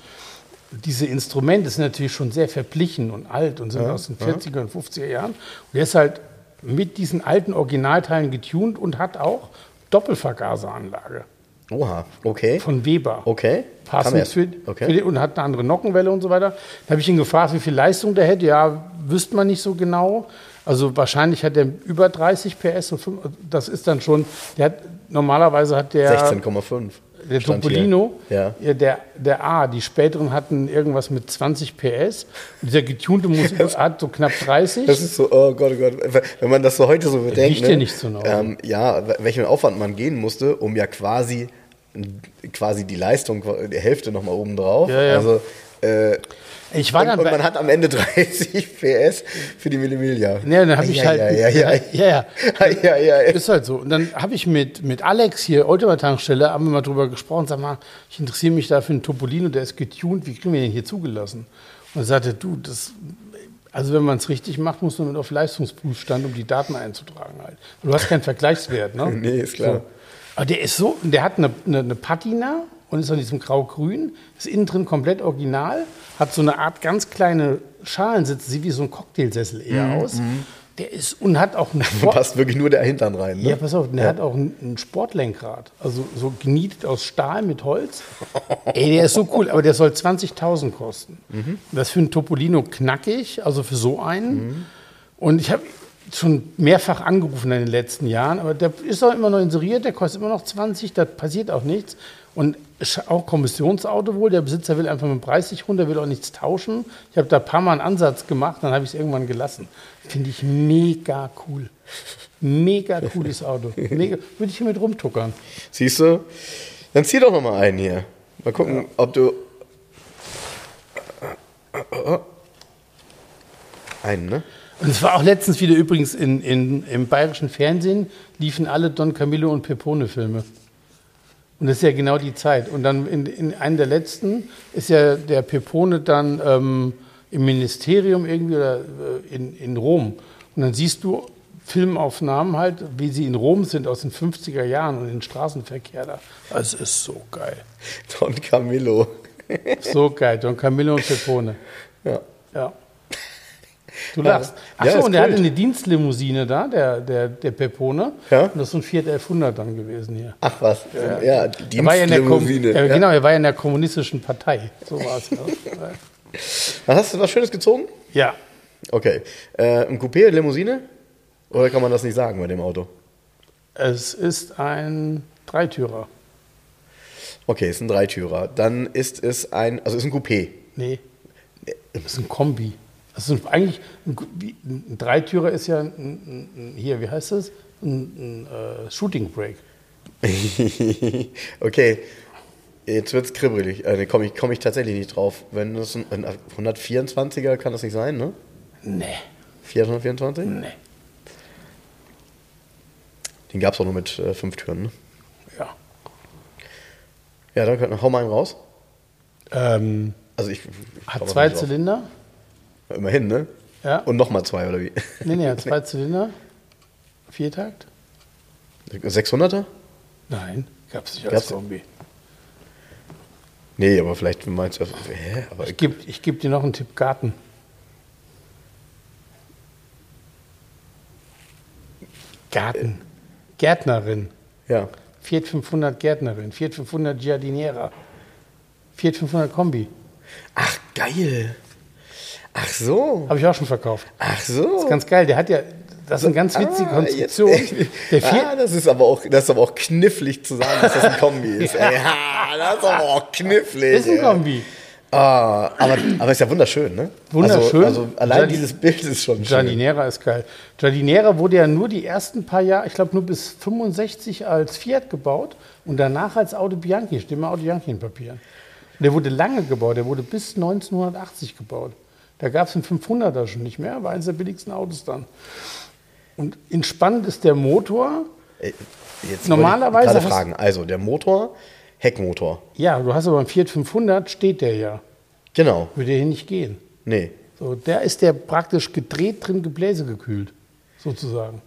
Diese Instrumente sind natürlich schon sehr verplichen und alt und sind ja, aus den 40er ja. und 50er Jahren. Und der ist halt mit diesen alten Originalteilen getuned und hat auch Doppelvergaseranlage. Oha, okay. Von Weber. Okay. Passend für, okay. für die, und hat eine andere Nockenwelle und so weiter. Da habe ich ihn gefragt, wie viel Leistung der hätte. Ja, wüsste man nicht so genau. Also wahrscheinlich hat er über 30 PS. das ist dann schon, der hat, normalerweise hat der... 16,5. Der Topolino, ja. ja. der, der A, die späteren hatten irgendwas mit 20 PS. Und dieser getunte muss, hat so knapp 30. Das ist so, oh Gott, oh Gott. Wenn man das so heute so bedenkt. Riecht ne, ja nicht so genau. Ähm, ja, welchen Aufwand man gehen musste, um ja quasi quasi die Leistung, die Hälfte nochmal oben drauf. Ja, ja. Also, äh, ich war und, dann und man hat am Ende 30 PS für die Millimilia. Ja, dann habe ich halt. Ja, ja, ja. ja, ja. Ist halt so. Und dann habe ich mit, mit Alex hier, Ultima-Tankstelle, haben wir mal drüber gesprochen. Sag mal, ich interessiere mich da für einen Topolino, der ist getuned. Wie kriegen wir den hier zugelassen? Und er sagte, du, das. Also wenn man es richtig macht, muss man auf Leistungsprüfstand, um die Daten einzutragen halt. Du hast keinen Vergleichswert, ne? nee, ist klar. So. Aber der ist so, der hat eine, eine, eine Patina und ist in diesem Grau-Grün, ist innen drin komplett original, hat so eine Art ganz kleine Schalensitze, sieht wie so ein Cocktailsessel eher mhm. aus. Mhm. Der ist und hat auch einen Sport passt wirklich nur der Hintern rein. Ne? Ja, pass auf, der ja. hat auch ein, Sportlenkrad, also so genietet aus Stahl mit Holz. Ey, der ist so cool, aber der soll 20.000 kosten. Mhm. Das für einen Topolino knackig, also für so einen. Mhm. Und ich habe schon mehrfach angerufen in den letzten Jahren, aber der ist auch immer noch inseriert, der kostet immer noch 20, da passiert auch nichts. Und auch Kommissionsauto wohl, der Besitzer will einfach mit dem Preis nicht runter, will auch nichts tauschen. Ich habe da ein paar Mal einen Ansatz gemacht, dann habe ich es irgendwann gelassen. Finde ich mega cool. Mega cooles Auto. Mega, würde ich hier mit rumtuckern. Siehst du? Dann zieh doch noch mal einen hier. Mal gucken, ja. ob du. Einen, ne? Und es war auch letztens wieder übrigens in, in, im bayerischen Fernsehen, liefen alle Don Camillo und Pepone-Filme. Und das ist ja genau die Zeit. Und dann in, in einem der letzten ist ja der Pepone dann ähm, im Ministerium irgendwie oder äh, in, in Rom. Und dann siehst du Filmaufnahmen halt, wie sie in Rom sind aus den 50er Jahren und den Straßenverkehr da. Das ist so geil. Don Camillo. So geil. Don Camillo und Pepone. Ja. Ja. Du lachst. Ja, Achso, und der Kult. hatte eine Dienstlimousine da, der, der, der Pepone. Ja. Und das ist ein Fiat 1100 dann gewesen hier. Ach was. Ja, ja Dienstlimousine. ja, Ja. Genau, er war ja in der kommunistischen Partei. So war es. Ja. Was hast du was Schönes gezogen? ja. Okay. Äh, ein Coupé, Limousine? Oder kann man das nicht sagen bei dem Auto? Es ist ein Dreitürer. Okay, ist ein Dreitürer. Dann ist es ein, also ist ein Coupé. Nee. Das ist ein Kombi. Das ist eigentlich ein, ein Dreitürer ist ja ein, ein, hier, wie heißt das? Ein, äh, Shooting Break. okay. Jetzt wird's kribbelig. Äh, komme ich, komm ich tatsächlich nicht drauf. Wenn das ein, ein 124er kann das nicht sein, ne? Nee. Fiat 124? Nee. Den gab's auch nur mit äh, fünf Türen, ne? Ja. Ja, dann hau mal einen raus. Ähm, Also ich, ich hat zwei. Zylinder. Immerhin, ne? Ja. Und nochmal zwei, oder wie? Nee, nee, zwei Zylinder. Viertakt? 600er? Nein, gab es nicht als Gab's- Kombi. Nee, aber vielleicht meinst du. Hä? Aber Ich gebe ich geb dir noch einen Tipp: Garten. Garten. Gärtnerin. ja. Fiat 500 Gärtnerin. Fiat 500 Giardiniera. Fiat 500 Kombi. Ach, geil. Ach so. Habe ich auch schon verkauft. Ach so. Ganz geil. Der hat ja, das ist eine ganz witzige Ah, Konstruktion. jetzt- ah, das ist aber auch, das ist aber auch knifflig zu sagen, dass das ein Kombi ist. ey. Ja, das ist aber auch knifflig. ist ein. Kombi. Ah, aber, aber ist ja wunderschön, ne? Wunderschön. Also, also allein Giardi- dieses Bild ist schon schön. Giardinera ist geil. Giardinera wurde ja nur die ersten paar Jahre, ich glaube nur bis 65 als Fiat gebaut und danach als Auto Bianchi, mal Auto Bianchi in Papieren. Der wurde lange gebaut, der wurde bis 1980 gebaut. Da gab es einen 500er schon nicht mehr, war eines der billigsten Autos dann. Und entspannend ist der Motor. Ey, Jetzt Normalerweise ich fragen. Also der Motor, Heckmotor. Ja, du hast aber einen Fiat 500, steht der ja. Genau. Würde hier nicht gehen. Nee. So, der ist der praktisch gedreht drin Gebläse gekühlt, sozusagen.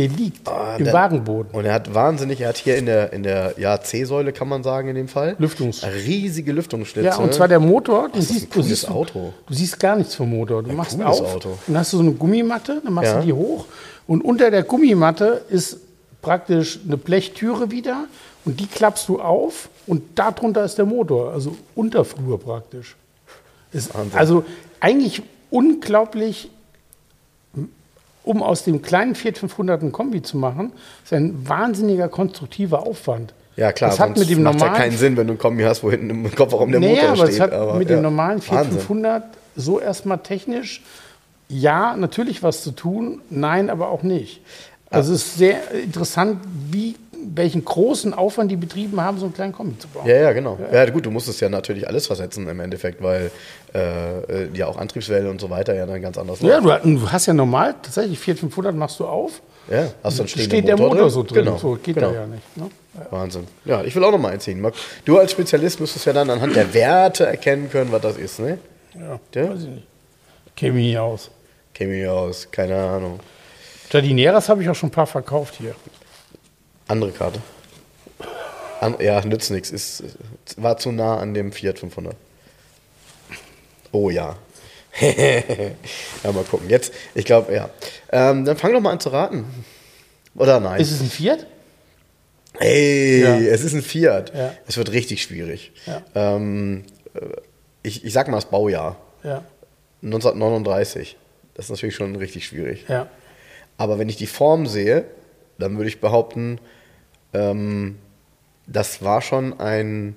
Der liegt Ah, im der- Wagenboden. Und er hat wahnsinnig, er hat hier in der, in der ja, C-Säule, kann man sagen, in dem Fall. Lüftungs- Riesige Lüftungsschlitze. Ja, und zwar der Motor, das ist ein siehst, du, cooles siehst du, Auto. du siehst gar nichts vom Motor. Du machst cooles auf, Auto. dann hast du so eine Gummimatte, dann machst Ja. du die hoch und unter der Gummimatte ist praktisch eine Blechtüre wieder und die klappst du auf und darunter ist der Motor, also Unterflur praktisch. Ist also eigentlich unglaublich, um aus dem kleinen Fiat 500 ein Kombi zu machen, ist ein wahnsinniger konstruktiver Aufwand. Ja, klar, das hat mit dem macht ja keinen Sinn, wenn du ein Kombi hast, wo hinten im Kofferraum der naja, Motor aber steht. hat aber, mit ja. dem normalen Fiat Wahnsinn. 500 so erstmal technisch, ja, natürlich was zu tun, nein, aber auch nicht. Also es ist sehr interessant, wie, welchen großen Aufwand die betrieben haben, so einen kleinen Kombi zu bauen. Ja, ja, genau. Ja. gut, du musstest ja natürlich alles versetzen im Endeffekt, weil äh, äh, ja auch Antriebswelle und so weiter ja dann ganz anders Ja, du, du hast ja normal, tatsächlich Fiat 500 machst du auf, Ja, hast dann steht stehenden der Motor drin. so drin, Genau, so geht genau. da ja nicht. Ne? Wahnsinn. Ja, ich will auch noch mal einziehen. Du als Spezialist müsstest ja dann anhand der Werte erkennen können, was das ist, ne? Ja, Ja? weiß ich nicht. Käme nie aus. Käme ich aus, keine Ahnung. Jardineras habe ich auch schon ein paar verkauft hier. Andere Karte. An, ja, nützt nichts. Ist, war zu nah an dem Fiat 500. Oh ja. ja, mal gucken. Jetzt, ich glaube, ja. Ähm, dann fang doch mal an zu raten. Oder nein? Ist es ein Fiat? Hey, Ja. es ist ein Fiat. Ja. Es wird richtig schwierig. Ja. Ähm, äh, ich, ich sag mal das Baujahr. Ja. 1939. Das ist natürlich schon richtig schwierig. Aber wenn ich die Form sehe, dann würde ich behaupten, ähm, das war schon ein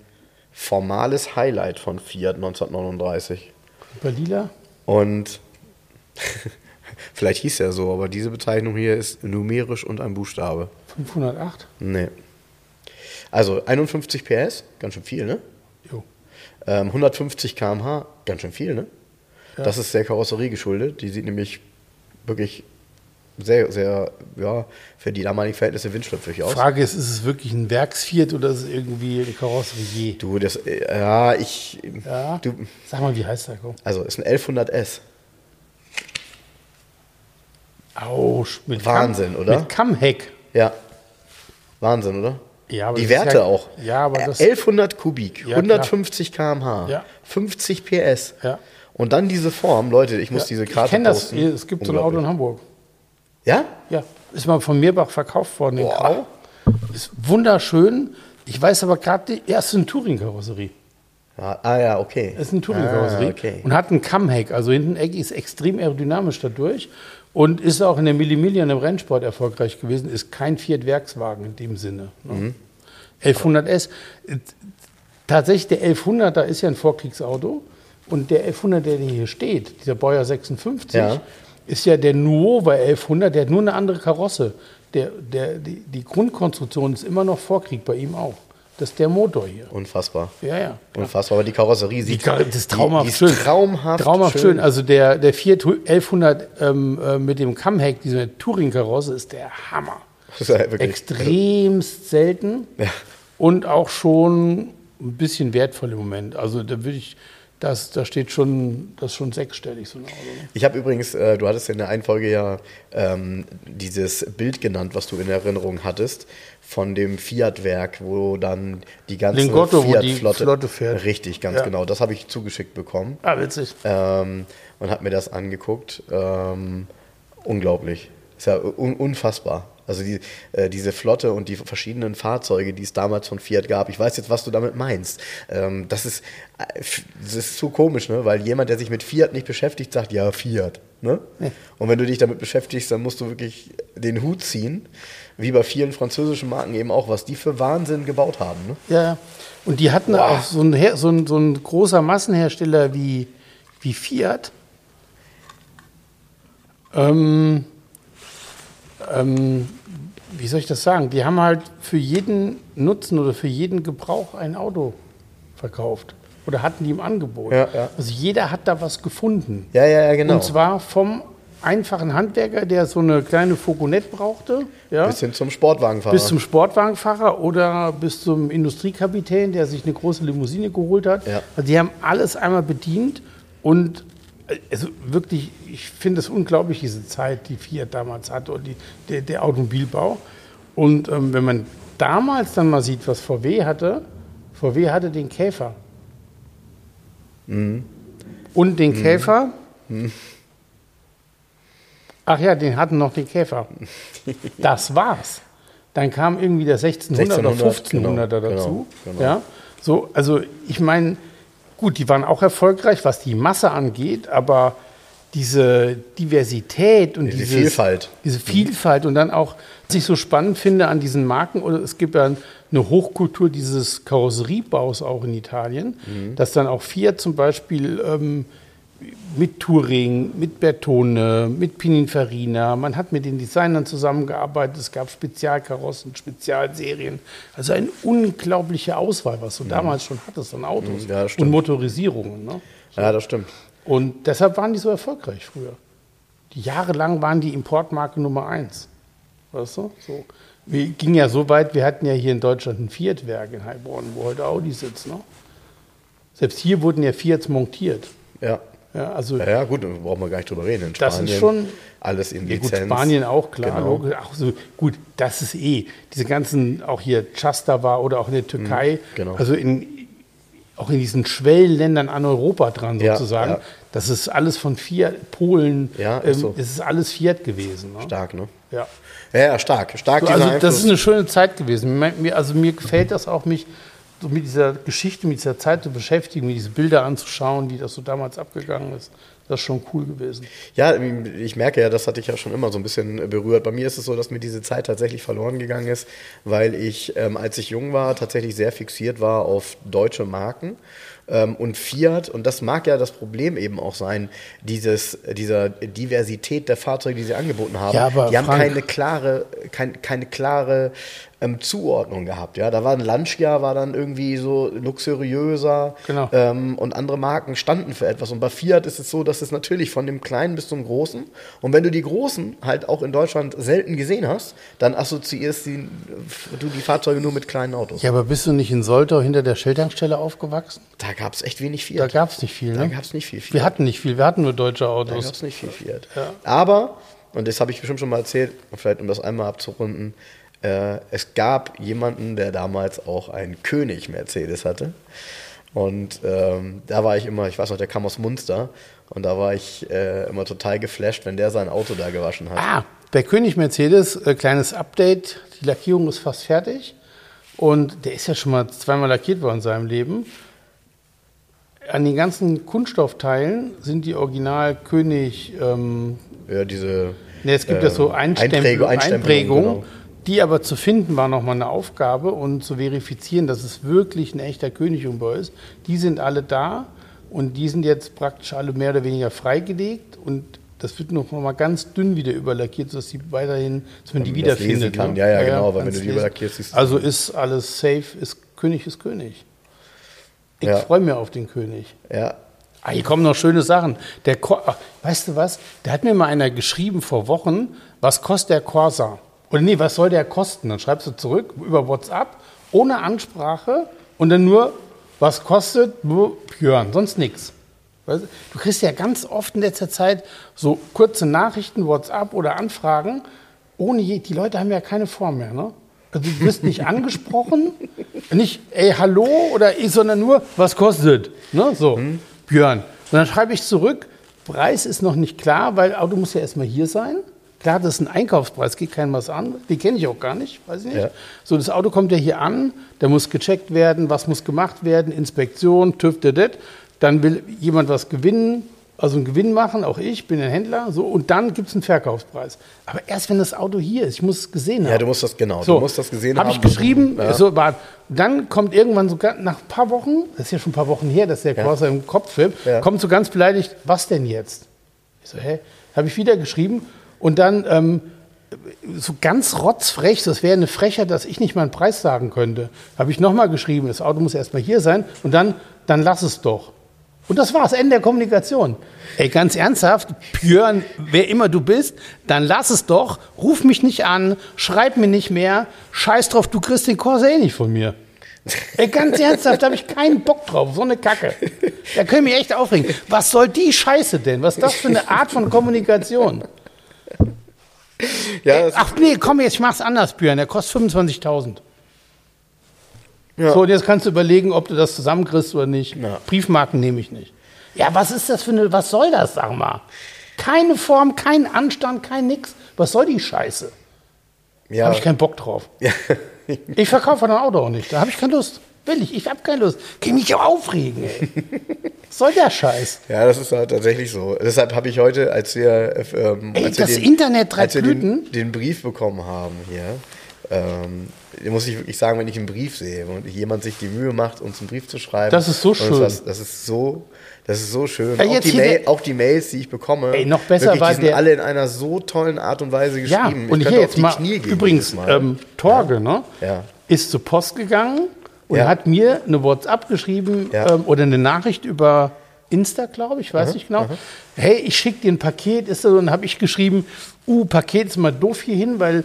formales Highlight von Fiat 1939. Bei Lila? Und vielleicht hieß er so, aber diese Bezeichnung hier ist numerisch und ein Buchstabe. 508? Nee. Also 51 PS, ganz schön viel, ne? Jo. Ähm, 150 km/h, ganz schön viel, ne? Ja. Das ist der Karosserie geschuldet. Die sieht nämlich wirklich sehr, sehr, ja, für die damaligen Verhältnisse windschlüpfrig aus. Frage ist, ist es wirklich ein Werksfiat oder ist es irgendwie eine Karosserie? Du, das, äh, ja, ich, Ja. du, Sag mal, wie heißt der? Komm. also ist ein 1100S. Ausch, mit Wahnsinn, Kamm, oder? Mit Kammheck. Ja. Wahnsinn, oder? Ja, aber die Werte ja- auch. Ja, aber das- 1100 Kubik, Ja, 150 km/h, Ja. 50 PS. Ja. Und dann diese Form, Leute, ich muss diese ich Karte kenne das. Es gibt so ein Auto in Hamburg. Ja? Ja, ist mal von Mirbach verkauft worden in. Grau. Ist wunderschön. Ich weiß aber gerade, die erste eine Touring-Karosserie. ja? Ah ja, okay. ist eine Touring-Karosserie Ah, okay. und hat ein Kammheck. Also hinten Eck ist extrem aerodynamisch dadurch und ist auch in der Millimillion im Rennsport erfolgreich gewesen. Ist kein Fiat-Werkswagen in dem Sinne. Ne? Mhm. 1100S. Äh, Tatsächlich, der 1100er ist ja ein Vorkriegsauto und der 1100, der hier steht, dieser Baujahr 56, Ja. Ist ja der Nuova 1100, der hat nur eine andere Karosse. Der, der, die, die Grundkonstruktion ist immer noch Vorkrieg bei ihm auch. Das ist der Motor hier. Unfassbar. Ja, ja. Unfassbar. Aber die Karosserie Die, sieht Kar- das ist traumhaft die, die schön. traumhaft, traumhaft schön. Also der, der Fiat 1100 ähm, äh, mit dem Kammheck, diese Touring-Karosse, ist der Hammer. Das ist ja wirklich- Extremst selten Ja. und auch schon ein bisschen wertvoll im Moment. Also da würde ich, das, da steht schon, das ist schon sechsstellig, so ein Auto. Ne? Ich habe übrigens, äh, du hattest in der einen Folge ja ähm, dieses Bild genannt, was du in Erinnerung hattest, von dem Fiat-Werk, wo dann die ganze Fiat-Flotte Flotte fährt. Richtig, ganz Ja. genau. Das habe ich zugeschickt bekommen Ah, witzig. ähm, und habe mir das angeguckt. Ähm, unglaublich. Ist ja un unfassbar. Also die, äh, diese Flotte und die verschiedenen Fahrzeuge, die es damals von Fiat gab. Ich weiß jetzt, was du damit meinst. Ähm, das, ist, äh, das ist so komisch, ne? weil jemand, der sich mit Fiat nicht beschäftigt, sagt, ja, Fiat. Ne? Und wenn du dich damit beschäftigst, dann musst du wirklich den Hut ziehen, wie bei vielen französischen Marken eben auch, was die für Wahnsinn gebaut haben. Ne? Ja, ja. Und die hatten auch so ein, so, ein, so ein großer Massenhersteller wie, wie Fiat. Ähm, ähm, wie soll ich das sagen? Die haben halt für jeden Nutzen oder für jeden Gebrauch ein Auto verkauft. Oder hatten die im Angebot. Ja, ja. Also jeder hat da was gefunden. Ja, ja, ja, genau. Und zwar vom einfachen Handwerker, der so eine kleine Fogonette brauchte. Ja? Bis hin zum Sportwagenfahrer. Bis zum Sportwagenfahrer oder bis zum Industriekapitän, der sich eine große Limousine geholt hat. Ja. Also die haben alles einmal bedient und also wirklich, ich finde es unglaublich, diese Zeit, die Fiat damals hatte und die, der, der Automobilbau. Und ähm, wenn man damals dann mal sieht, was VW hatte, VW hatte den Käfer. Mhm. Und den Käfer. Ach ja, den hatten noch den Käfer. Das war's. Dann kam irgendwie der 1600 oder 1600, 1500er genau, dazu. genau, genau. Ja, so, also ich meine, gut, die waren auch erfolgreich, was die Masse angeht, aber diese Diversität und Diese dieses, Vielfalt. diese Vielfalt und dann auch, was ich so spannend finde an diesen Marken, oder es gibt ja eine Hochkultur dieses Karosseriebaus auch in Italien, Mhm. dass dann auch Fiat zum Beispiel ähm, mit Touring, mit Bertone, mit Pininfarina, man hat mit den Designern zusammengearbeitet, es gab Spezialkarossen, Spezialserien, also eine unglaubliche Auswahl, was du damals schon hattest an Autos Mhm, ja, und Motorisierungen. Ne? Ja, das stimmt. Und deshalb waren die so erfolgreich früher. Die jahrelang waren die Importmarke Nummer eins. Weißt du? So. Wir ging ja so weit, wir hatten ja hier in Deutschland ein Fiat-Werk in Heilbronn, wo heute Audi sitzt. Ne? Selbst hier wurden ja Fiats montiert. Ja. Ja, also Ja, ja, gut, da brauchen wir gar nicht drüber reden. In Das ist Spanien schon- alles in Ja, gut, Lizenz. Spanien auch, klar. Genau. logisch. Auch so, gut, das ist eh. Diese ganzen, auch hier Chasta war oder auch in der Türkei, genau. also in, auch in diesen Schwellenländern an Europa dran sozusagen. ja. Das ist alles von Fiat, Polen, Ja, ist ähm, so. das ist alles Fiat gewesen. Ne? Stark, ne? Ja. Ja, stark. Stark So, also das ist eine schöne Zeit gewesen. Mir, also mir gefällt das auch, mich so mit dieser Geschichte, mit dieser Zeit zu beschäftigen, mir diese Bilder anzuschauen, wie das so damals abgegangen ist. Das ist schon cool gewesen. Ja, ich merke ja, das hatte ich ja schon immer so ein bisschen berührt. Bei mir ist es so, dass mir diese Zeit tatsächlich verloren gegangen ist, weil ich, ähm, als ich jung war, tatsächlich sehr fixiert war auf deutsche Marken. Ähm, und Fiat, und das mag ja das Problem eben auch sein, dieses, dieser Diversität der Fahrzeuge, die sie angeboten haben. Ja, aber die haben Frank- keine klare, kein, keine klare ähm, Zuordnung gehabt. Ja, da war ein Lancia, war dann irgendwie so luxuriöser Genau. ähm, und andere Marken standen für etwas. Und bei Fiat ist es so, dass es natürlich von dem Kleinen bis zum Großen und wenn du die Großen halt auch in Deutschland selten gesehen hast, dann assoziierst die, du die Fahrzeuge nur mit kleinen Autos. Ja, aber bist du nicht in Soltau hinter der Shell-Tankstelle aufgewachsen? Da gab es echt wenig Da Fiat. gab es nicht viel, Da ne? gab es nicht viel Fiat. Wir hatten nicht viel, wir hatten nur deutsche Da Autos. gab es nicht viel Fiat. Aber und das habe ich bestimmt schon mal erzählt, vielleicht um das einmal abzurunden, äh, es gab jemanden, der damals auch einen König Mercedes hatte. Und ähm, da war ich immer, ich weiß noch, der kam aus Munster und da war ich äh, immer total geflasht, wenn der sein Auto da gewaschen hat. Ah, der König Mercedes, äh, kleines Update, die Lackierung ist fast fertig und der ist ja schon mal zweimal lackiert worden in seinem Leben. An den ganzen Kunststoffteilen sind die Original König. Ähm, ja, diese. Ne, es gibt äh, ja so Einstempel, Einträge- Einstempelung, Einprägungen, genau. die aber zu finden war nochmal eine Aufgabe und zu verifizieren, dass es wirklich ein echter Königumbau ist. Die sind alle da und die sind jetzt praktisch alle mehr oder weniger freigelegt und das wird noch mal ganz dünn wieder überlackiert, sodass sie weiterhin, dass man die wiederfindet. kann. ne? Ja, ja, genau, weil wenn du die überlackierst, siehst du Also ist alles safe, ist König ist König. Ich Ja. freue mich auf den König. Ja, Ah, hier kommen noch schöne Sachen. Der Cor Ach, weißt du was? Da hat mir mal einer geschrieben vor Wochen, was kostet der Corsa? Oder nee, was soll der kosten? Dann schreibst du zurück über WhatsApp, ohne Ansprache und dann nur, was kostet Björn, sonst nichts. Weißt du Du kriegst ja ganz oft in letzter Zeit so kurze Nachrichten, WhatsApp oder Anfragen, ohne je, die Leute haben ja keine Form mehr, ne? Also du wirst nicht angesprochen, nicht, ey, hallo oder ich, sondern nur, was kostet? Ne? So, Björn. Und dann schreibe ich zurück, Preis ist noch nicht klar, weil Auto muss ja erstmal hier sein. Klar, das ist ein Einkaufspreis, geht keinem was an. Den kenne ich auch gar nicht, weiß ich nicht. Ja. So, das Auto kommt ja hier an, da muss gecheckt werden, was muss gemacht werden, Inspektion, TÜV, dit. Dann will jemand was gewinnen, also einen Gewinn machen, auch ich, bin ein Händler, so, und dann gibt es einen Verkaufspreis. Aber erst wenn das Auto hier ist, ich muss es gesehen haben. ja, du musst das genau, So, du musst das gesehen hab haben. ich geschrieben, Ja. so, war, dann kommt irgendwann sogar nach ein paar Wochen, das ist ja schon ein paar Wochen her, dass der Corsa im Kopf Ja. kommt so ganz beleidigt, was denn jetzt? Ich so, hä? Habe ich wieder geschrieben und dann ähm, so ganz rotzfrech, das wäre eine Frechheit, dass ich nicht mal einen Preis sagen könnte. Habe ich nochmal geschrieben, das Auto muss erstmal hier sein und dann, dann lass es doch. Und das war's, Ende der Kommunikation. Ey, ganz ernsthaft, Björn, wer immer du bist, dann lass es doch, ruf mich nicht an, schreib mir nicht mehr, scheiß drauf, du kriegst den Corsa eh nicht von mir. Ey, ganz ernsthaft, da habe ich keinen Bock drauf, so eine Kacke. Da können wir echt aufregen. Was soll die Scheiße denn? Was ist das für eine Art von Kommunikation? Ja, das, Ach nee, komm jetzt, ich mach's anders, Björn, der kostet 25.000. Ja. So, und jetzt kannst du überlegen, ob du das zusammenkriegst oder nicht. Ja. Briefmarken nehme ich nicht. Ja, was ist das für eine, was soll das, sag mal? Keine Form, kein Anstand, kein nix. Was soll die Scheiße? ja, Habe ich keinen Bock drauf. Ich verkaufe dein Auto auch nicht. Da habe ich keine Lust. Will ich. Ich habe keine Lust. Kann mich auch aufregen, ey. Was soll der Scheiß? ja, das ist halt tatsächlich so. Deshalb habe ich heute, als wir, äh, ähm, Ey, als wir das Internet drei als wir den, den Brief bekommen haben hier, ähm, muss ich wirklich sagen, wenn ich einen Brief sehe und jemand sich die Mühe macht, uns einen Brief zu schreiben. Das ist so schön. Was, das ist so, das ist so schön. Ja, auch, die Mail, auch die Mails, die ich bekomme, Ey, noch besser wirklich, war die sind der- alle in einer so tollen Art und Weise Ja, geschrieben. und ich hier jetzt mal, Knie gehen übrigens, Mal. ähm, Torge, ne? Ja. Ist zur Post gegangen und Ja. hat mir eine WhatsApp geschrieben Ja. ähm, oder eine Nachricht über Insta, glaube ich, weiß nicht genau. Hey, ich schicke dir ein Paket, ist so, und habe ich geschrieben, uh, Paket ist mal doof hier hin, weil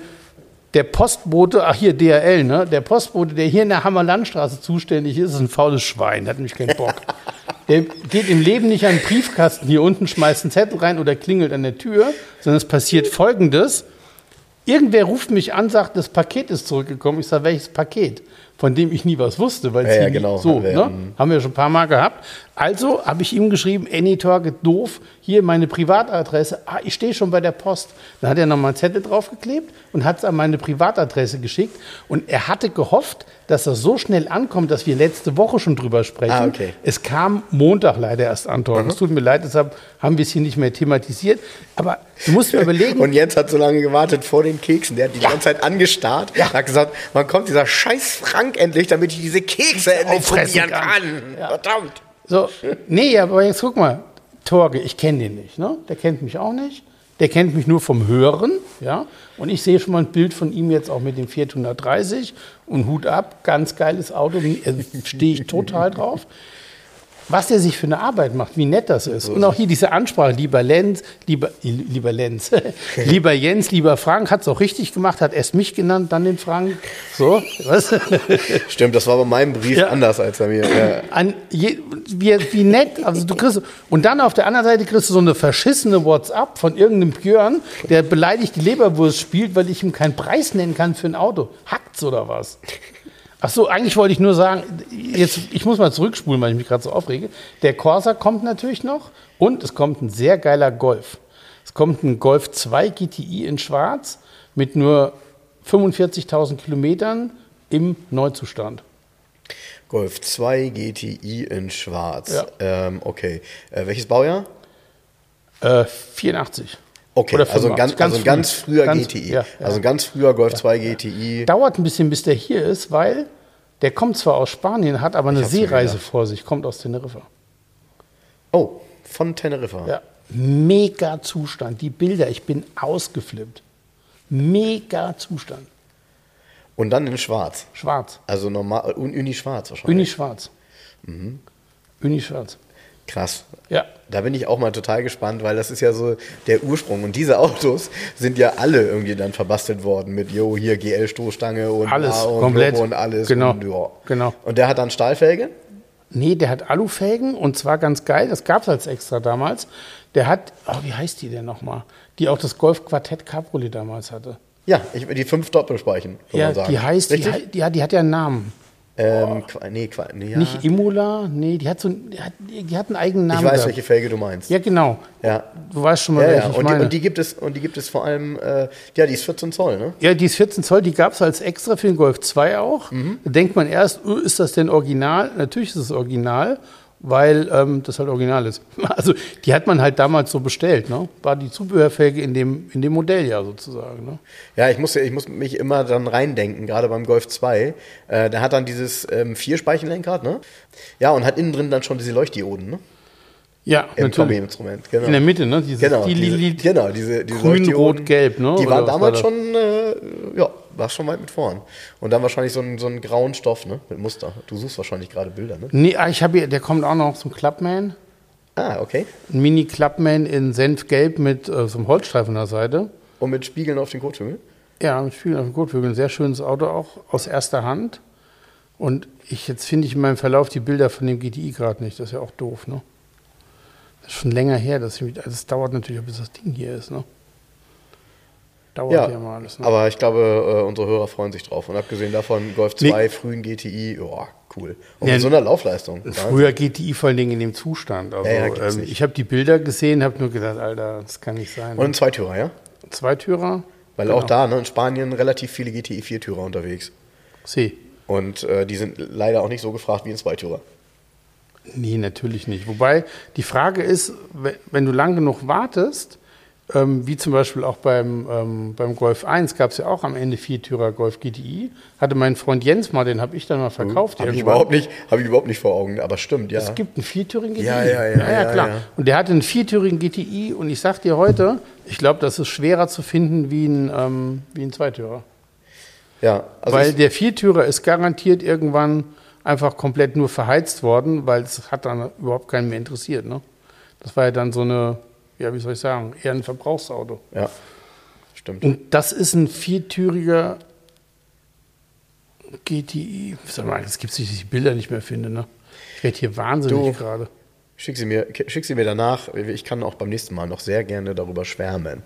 der Postbote, ach hier DHL, ne? Der Postbote, der hier in der Hammerlandstraße zuständig ist, ist ein faules Schwein, hat nämlich keinen Bock. Der geht im Leben nicht an den Briefkasten hier unten, schmeißt einen Zettel rein oder klingelt an der Tür, sondern es passiert folgendes. Irgendwer ruft mich an, sagt, das Paket ist zurückgekommen. Ich sage, welches Paket? Von dem ich nie was wusste, weil es Ja, ja, nie- genau, so, haben wir, ne? mhm. haben wir schon ein paar Mal gehabt. Also habe ich ihm geschrieben, Anytalk, doof, hier meine Privatadresse. Ah, ich stehe schon bei der Post. Dann hat er nochmal einen Zettel draufgeklebt und hat es an meine Privatadresse geschickt. Und er hatte gehofft, dass das so schnell ankommt, dass wir letzte Woche schon drüber sprechen. Ah, okay. Es kam Montag leider erst an, Torben. Es tut mir leid, deshalb haben wir es hier nicht mehr thematisiert. Aber du musst mir überlegen, Und Jens hat so lange gewartet vor den Keksen. Der hat die ganze Zeit angestarrt. Ja. hat gesagt, wann kommt dieser scheiß Frank endlich, damit ich diese Kekse endlich probieren kann. Ja. Verdammt. So, nee, aber jetzt guck mal, Torge, ich kenne den nicht, ne? Der kennt mich auch nicht. Der kennt mich nur vom Hören, ja? Und ich sehe schon mal ein Bild von ihm jetzt auch mit dem Fiat 130 und Hut ab, ganz geiles Auto, stehe ich total drauf. Was der sich für eine Arbeit macht, wie nett das ist. Und auch hier diese Ansprache, lieber Lenz, lieber, lieber Lenz, lieber Jens, lieber Frank, hat es auch richtig gemacht, hat erst mich genannt, dann den Frank. So, was? Stimmt, das war bei meinem Brief Ja. anders als bei mir. Ja. An je, wie, wie nett, also du kriegst, und dann auf der anderen Seite kriegst du so eine verschissene WhatsApp von irgendeinem Björn, der beleidigt die Leberwurst spielt, weil ich ihm keinen Preis nennen kann für ein Auto. Hackt's oder was? Ach so, eigentlich wollte ich nur sagen, jetzt, ich muss mal zurückspulen, weil ich mich gerade so aufrege. Der Corsa kommt natürlich noch und es kommt ein sehr geiler Golf. Es kommt ein Golf 2 GTI in Schwarz mit nur 45.000 Kilometern im Neuzustand. Golf 2 GTI in Schwarz. Ja. Ähm, okay. Äh, welches Baujahr? Äh, 84. Okay, Oder also ein 85, ganz, also ein ganz früh. früher Ganz- GTI. ja, ja. Also ein ganz früher Golf 2 GTI. Dauert ein bisschen, bis der hier ist, weil der kommt zwar aus Spanien, hat aber eine Seereise vor sich, kommt aus Teneriffa. Oh, von Teneriffa. Ja. Mega Zustand. Die Bilder, ich bin ausgeflippt. Mega Zustand. Und dann in Schwarz. Schwarz. Also normal, Un- Uni Schwarz wahrscheinlich. Uni schwarz. Mhm. Uni schwarz. Krass. Ja. Da bin ich auch mal total gespannt, weil das ist ja so der Ursprung. Und diese Autos sind ja alle irgendwie dann verbastelt worden mit, jo, hier GL-Stoßstange und Alles, A und komplett. Und alles. Genau, Und, ja. genau. und der hat dann Stahlfelge? Nee, der hat Alufelgen und zwar ganz geil, das gab es als extra damals. Der hat, oh, wie heißt die denn nochmal? Die auch das Golf Quartett Cabriolet damals hatte. Ja, ich, die fünf Doppelspeichen, kann Ja, man sagen. die heißt, die, hat, die hat ja einen Namen. Ähm, Qua- nee, nee, ja. Nicht Imola, nee, die hat so die hat, die hat einen eigenen Namen. Ich weiß, gehabt. welche Felge du meinst. Ja, genau. Ja. Du weißt schon mal, Ja, welche ja. ich Und, die, meine. und die gibt es und die gibt es vor allem, äh, ja, die ist 14 Zoll, ne? ja, die ist 14 Zoll, die gab es als extra für den Golf 2 auch. Mhm. Da denkt man erst, ist das denn original? Natürlich ist es original, weil ähm, das halt original ist. Also die hat man halt damals so bestellt. Ne? War die Zubehörfelge in dem, in dem Modell ja sozusagen. Ne? Ja, ich muss, ich muss mich immer dann reindenken, gerade beim Golf 2. Äh, der hat dann dieses ähm, Vierspeichenlenkrad, ne? Ja, und hat innen drin dann schon diese Leuchtdioden, ne? Ja, Im natürlich. Kombi-Instrument, genau. In der Mitte, ne? Dieses, Genau, die, diese, genau, diese, diese grün, rot, gelb, ne? Die waren damals war schon, äh, ja, war schon weit mit vorn. Und dann wahrscheinlich so ein, so einen grauen Stoff, ne? Mit Muster. Du suchst wahrscheinlich gerade Bilder, ne? Nee, ah, ich habe hier, der kommt auch noch zum Clubman. Ah, okay. Ein Mini-Clubman in Senfgelb mit äh, so einem Holzstreifen an der Seite. Und mit Spiegeln auf den Kotflügel? Ja, mit Spiegel auf dem Kotflügel. Ein sehr schönes Auto auch aus erster Hand. Und ich, jetzt finde ich in meinem Verlauf die Bilder von dem GTI gerade nicht. Das ist ja auch doof, ne? Das ist schon länger her. Dass ich, mich- also es dauert natürlich, auch, bis das Ding hier ist, ne? Dauert ja, Ja, mal alles, ne? aber ich glaube, äh, unsere Hörer freuen sich drauf. Und abgesehen davon, Golf 2, frühen GTI, ja, cool. Und Ja, mit so einer Laufleistung. Früher GTI vor allen Dingen in dem Zustand. Also, Ja, ja, ähm, ich habe die Bilder gesehen, habe nur gedacht, Alter, das kann nicht sein. Und ein Zweitürer, ja? Zweitürer? Weil Genau. auch da, ne, in Spanien relativ viele GTI Viertürer unterwegs. C. Und äh, die sind leider auch nicht so gefragt wie ein Zweitürer. Nee, natürlich nicht. Wobei die Frage ist, we- wenn du lang genug wartest, ähm, wie zum Beispiel auch beim, ähm, beim Golf 1 gab es ja auch am Ende Viertürer Golf GTI. Hatte mein Freund Jens mal, den habe ich dann mal verkauft. Habe ich, überhaupt nicht- hab ich überhaupt nicht vor Augen, aber stimmt, ja. Es gibt einen viertürigen GTI. Ja, ja, ja, ja, klar. ja. Und der hatte einen viertürigen GTI und ich sag dir heute, ich glaube, das ist schwerer zu finden wie ein, ähm, wie ein Zweitürer. ja, also weil der Viertürer ist garantiert irgendwann einfach komplett nur verheizt worden, weil es hat dann überhaupt keinen mehr interessiert. Ne? Das war ja dann so eine, ja, wie soll ich sagen, eher ein Verbrauchsauto. ja, stimmt. Und das ist ein viertüriger GTI. Sag mal, jetzt gibt es nicht, dass ich die Bilder nicht mehr finde. Ne? Ich werde hier wahnsinnig gerade. Schick sie, mir, schick sie mir danach. Ich kann auch beim nächsten Mal noch sehr gerne darüber schwärmen.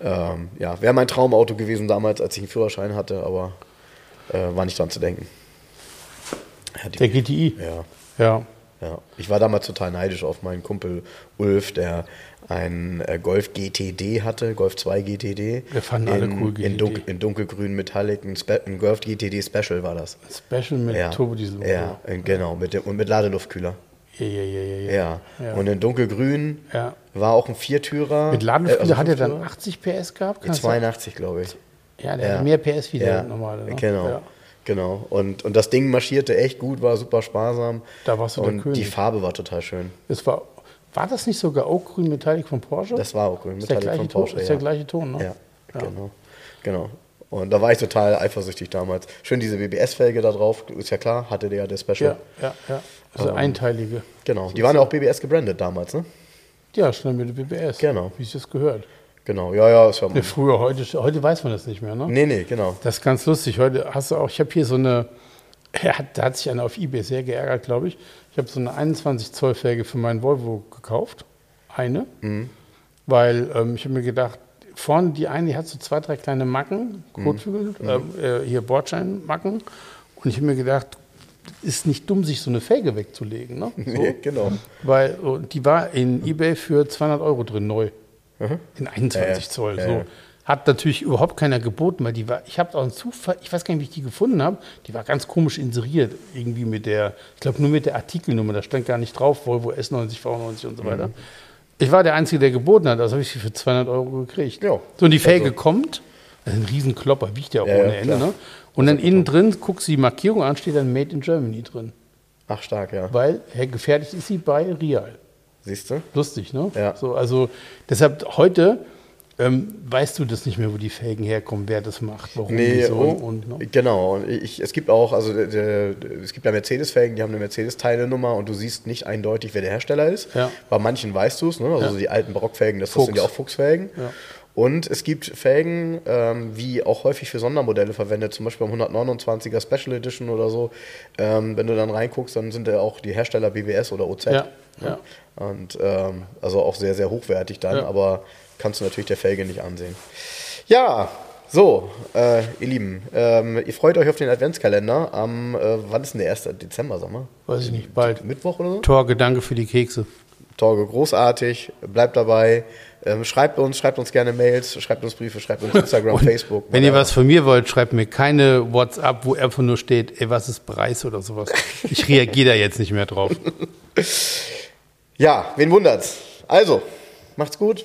Ähm, ja, wäre mein Traumauto gewesen damals, als ich einen Führerschein hatte, aber äh, war nicht dran zu denken. Ja, die, Der GTI. ja, Ja. ja. Ich war damals total neidisch auf meinen Kumpel Ulf, der äh, Golf GTD hatte, Golf 2 GTD. Wir fanden alle in, cool, In, GTD. dunkel, in dunkelgrün Metallic, ein, Spe ein Golf GTD Special war das. Special mit Ja, Turbodiesel. ja äh, genau, mit dem, und mit Ladeluftkühler. Ja, ja, ja, ja, ja. Und in dunkelgrün Ja. war auch ein Viertürer. Mit Ladenflügel also hat er dann Fünftürer. 80 PS gehabt? Kann das sein? 82, glaube ich. Ja, der Ja. hat mehr PS wie der Ja, normale. Ne? genau. Genau. Und, und das Ding marschierte echt gut, war super sparsam. Da warst du der Und König. die Farbe war total schön. Das war, war das nicht sogar auch grün Metallic von Porsche? Das war auch grün. ist Metallic von Ton, Porsche, ist ja. der gleiche Ton, ne? Ja, genau. genau. Und da war ich total eifersüchtig damals. Schön diese BBS-Felge da drauf, ist ja klar, hatte der ja der Special. Ja, ja, ja. Also einteilige. Genau, die waren ja auch BBS gebrandet damals, ne? Ja, schnell mit der BBS. Genau. Wie es das gehört. Genau, ja, ja, ist ja. Ja, früher, heute, heute weiß man das nicht mehr, ne? Nee, nee, genau. Das ist ganz lustig. Heute hast du auch, ich habe hier so eine, ja, da hat sich einer auf Ebay sehr geärgert, glaube ich. Ich habe so eine 21 Zoll Felge für meinen Volvo gekauft. Eine. Weil ähm, ich habe mir gedacht, vorne die eine, die hat so zwei, drei kleine Macken, Kotflügel, ähm, äh, hier Bordscheinmacken. Und ich habe mir gedacht, ist nicht dumm, sich so eine Felge wegzulegen. Ne? So. Nee, genau. Weil oh, die war in Ebay für 200 Euro drin, neu. In 21 Ja, ja. Zoll. So. Hat natürlich überhaupt keiner geboten, weil die war, ich habe auch einen Zufall, ich weiß gar nicht, wie ich die gefunden habe, die war ganz komisch inseriert, irgendwie mit der, ich glaube nur mit der Artikelnummer, da stand gar nicht drauf, Volvo S90, V90 und so weiter. Mhm. Ich war der Einzige, der geboten hat, also habe ich sie für 200 Euro gekriegt. Ja. So, und die Felge Also. kommt, das ist ein Riesenklopper, wiegt ja auch Ja, ja, ohne Ende, ne? Und dann innen drin, guckst du die Markierung an, steht dann Made in Germany drin. Ach, stark, ja. Weil hey, gefertigt ist sie bei Real. Siehst du? Lustig, ne? Ja. So, also deshalb heute ähm, weißt du das nicht mehr, wo die Felgen herkommen, wer das macht, warum, Nee, wieso und, und, ne? genau. Ich, es gibt auch, also der, der, es gibt ja Mercedes-Felgen, die haben eine Mercedes-Teilenummer und du siehst nicht eindeutig, wer der Hersteller ist. Ja. Bei manchen weißt du es, ne? also Ja. die alten Barockfelgen, das, Fuchs. sind ja auch Fuchsfelgen. Ja. Und es gibt Felgen, ähm, wie auch häufig für Sondermodelle verwendet, zum Beispiel beim 129er Special Edition oder so. Ähm, wenn du dann reinguckst, dann sind ja auch die Hersteller BBS oder OZ. Ja, ja. Und ähm, also auch sehr, sehr hochwertig dann, Ja. aber kannst du natürlich der Felge nicht ansehen. Ja, so, äh, ihr Lieben, ähm, ihr freut euch auf den Adventskalender am, äh, wann ist denn der 1. Dezember, mal? Weiß ich nicht, bald. Mittwoch oder so? Torge, danke für die Kekse. Torge, großartig, bleibt dabei. Ähm, schreibt uns, schreibt uns gerne Mails, schreibt uns Briefe, schreibt uns Instagram, Facebook. Wenn ihr was von mir wollt, schreibt mir keine WhatsApp, wo einfach nur steht, ey, was ist Preis oder sowas. Ich reagiere da jetzt nicht mehr drauf. Ja, wen wundert's? Also, macht's gut.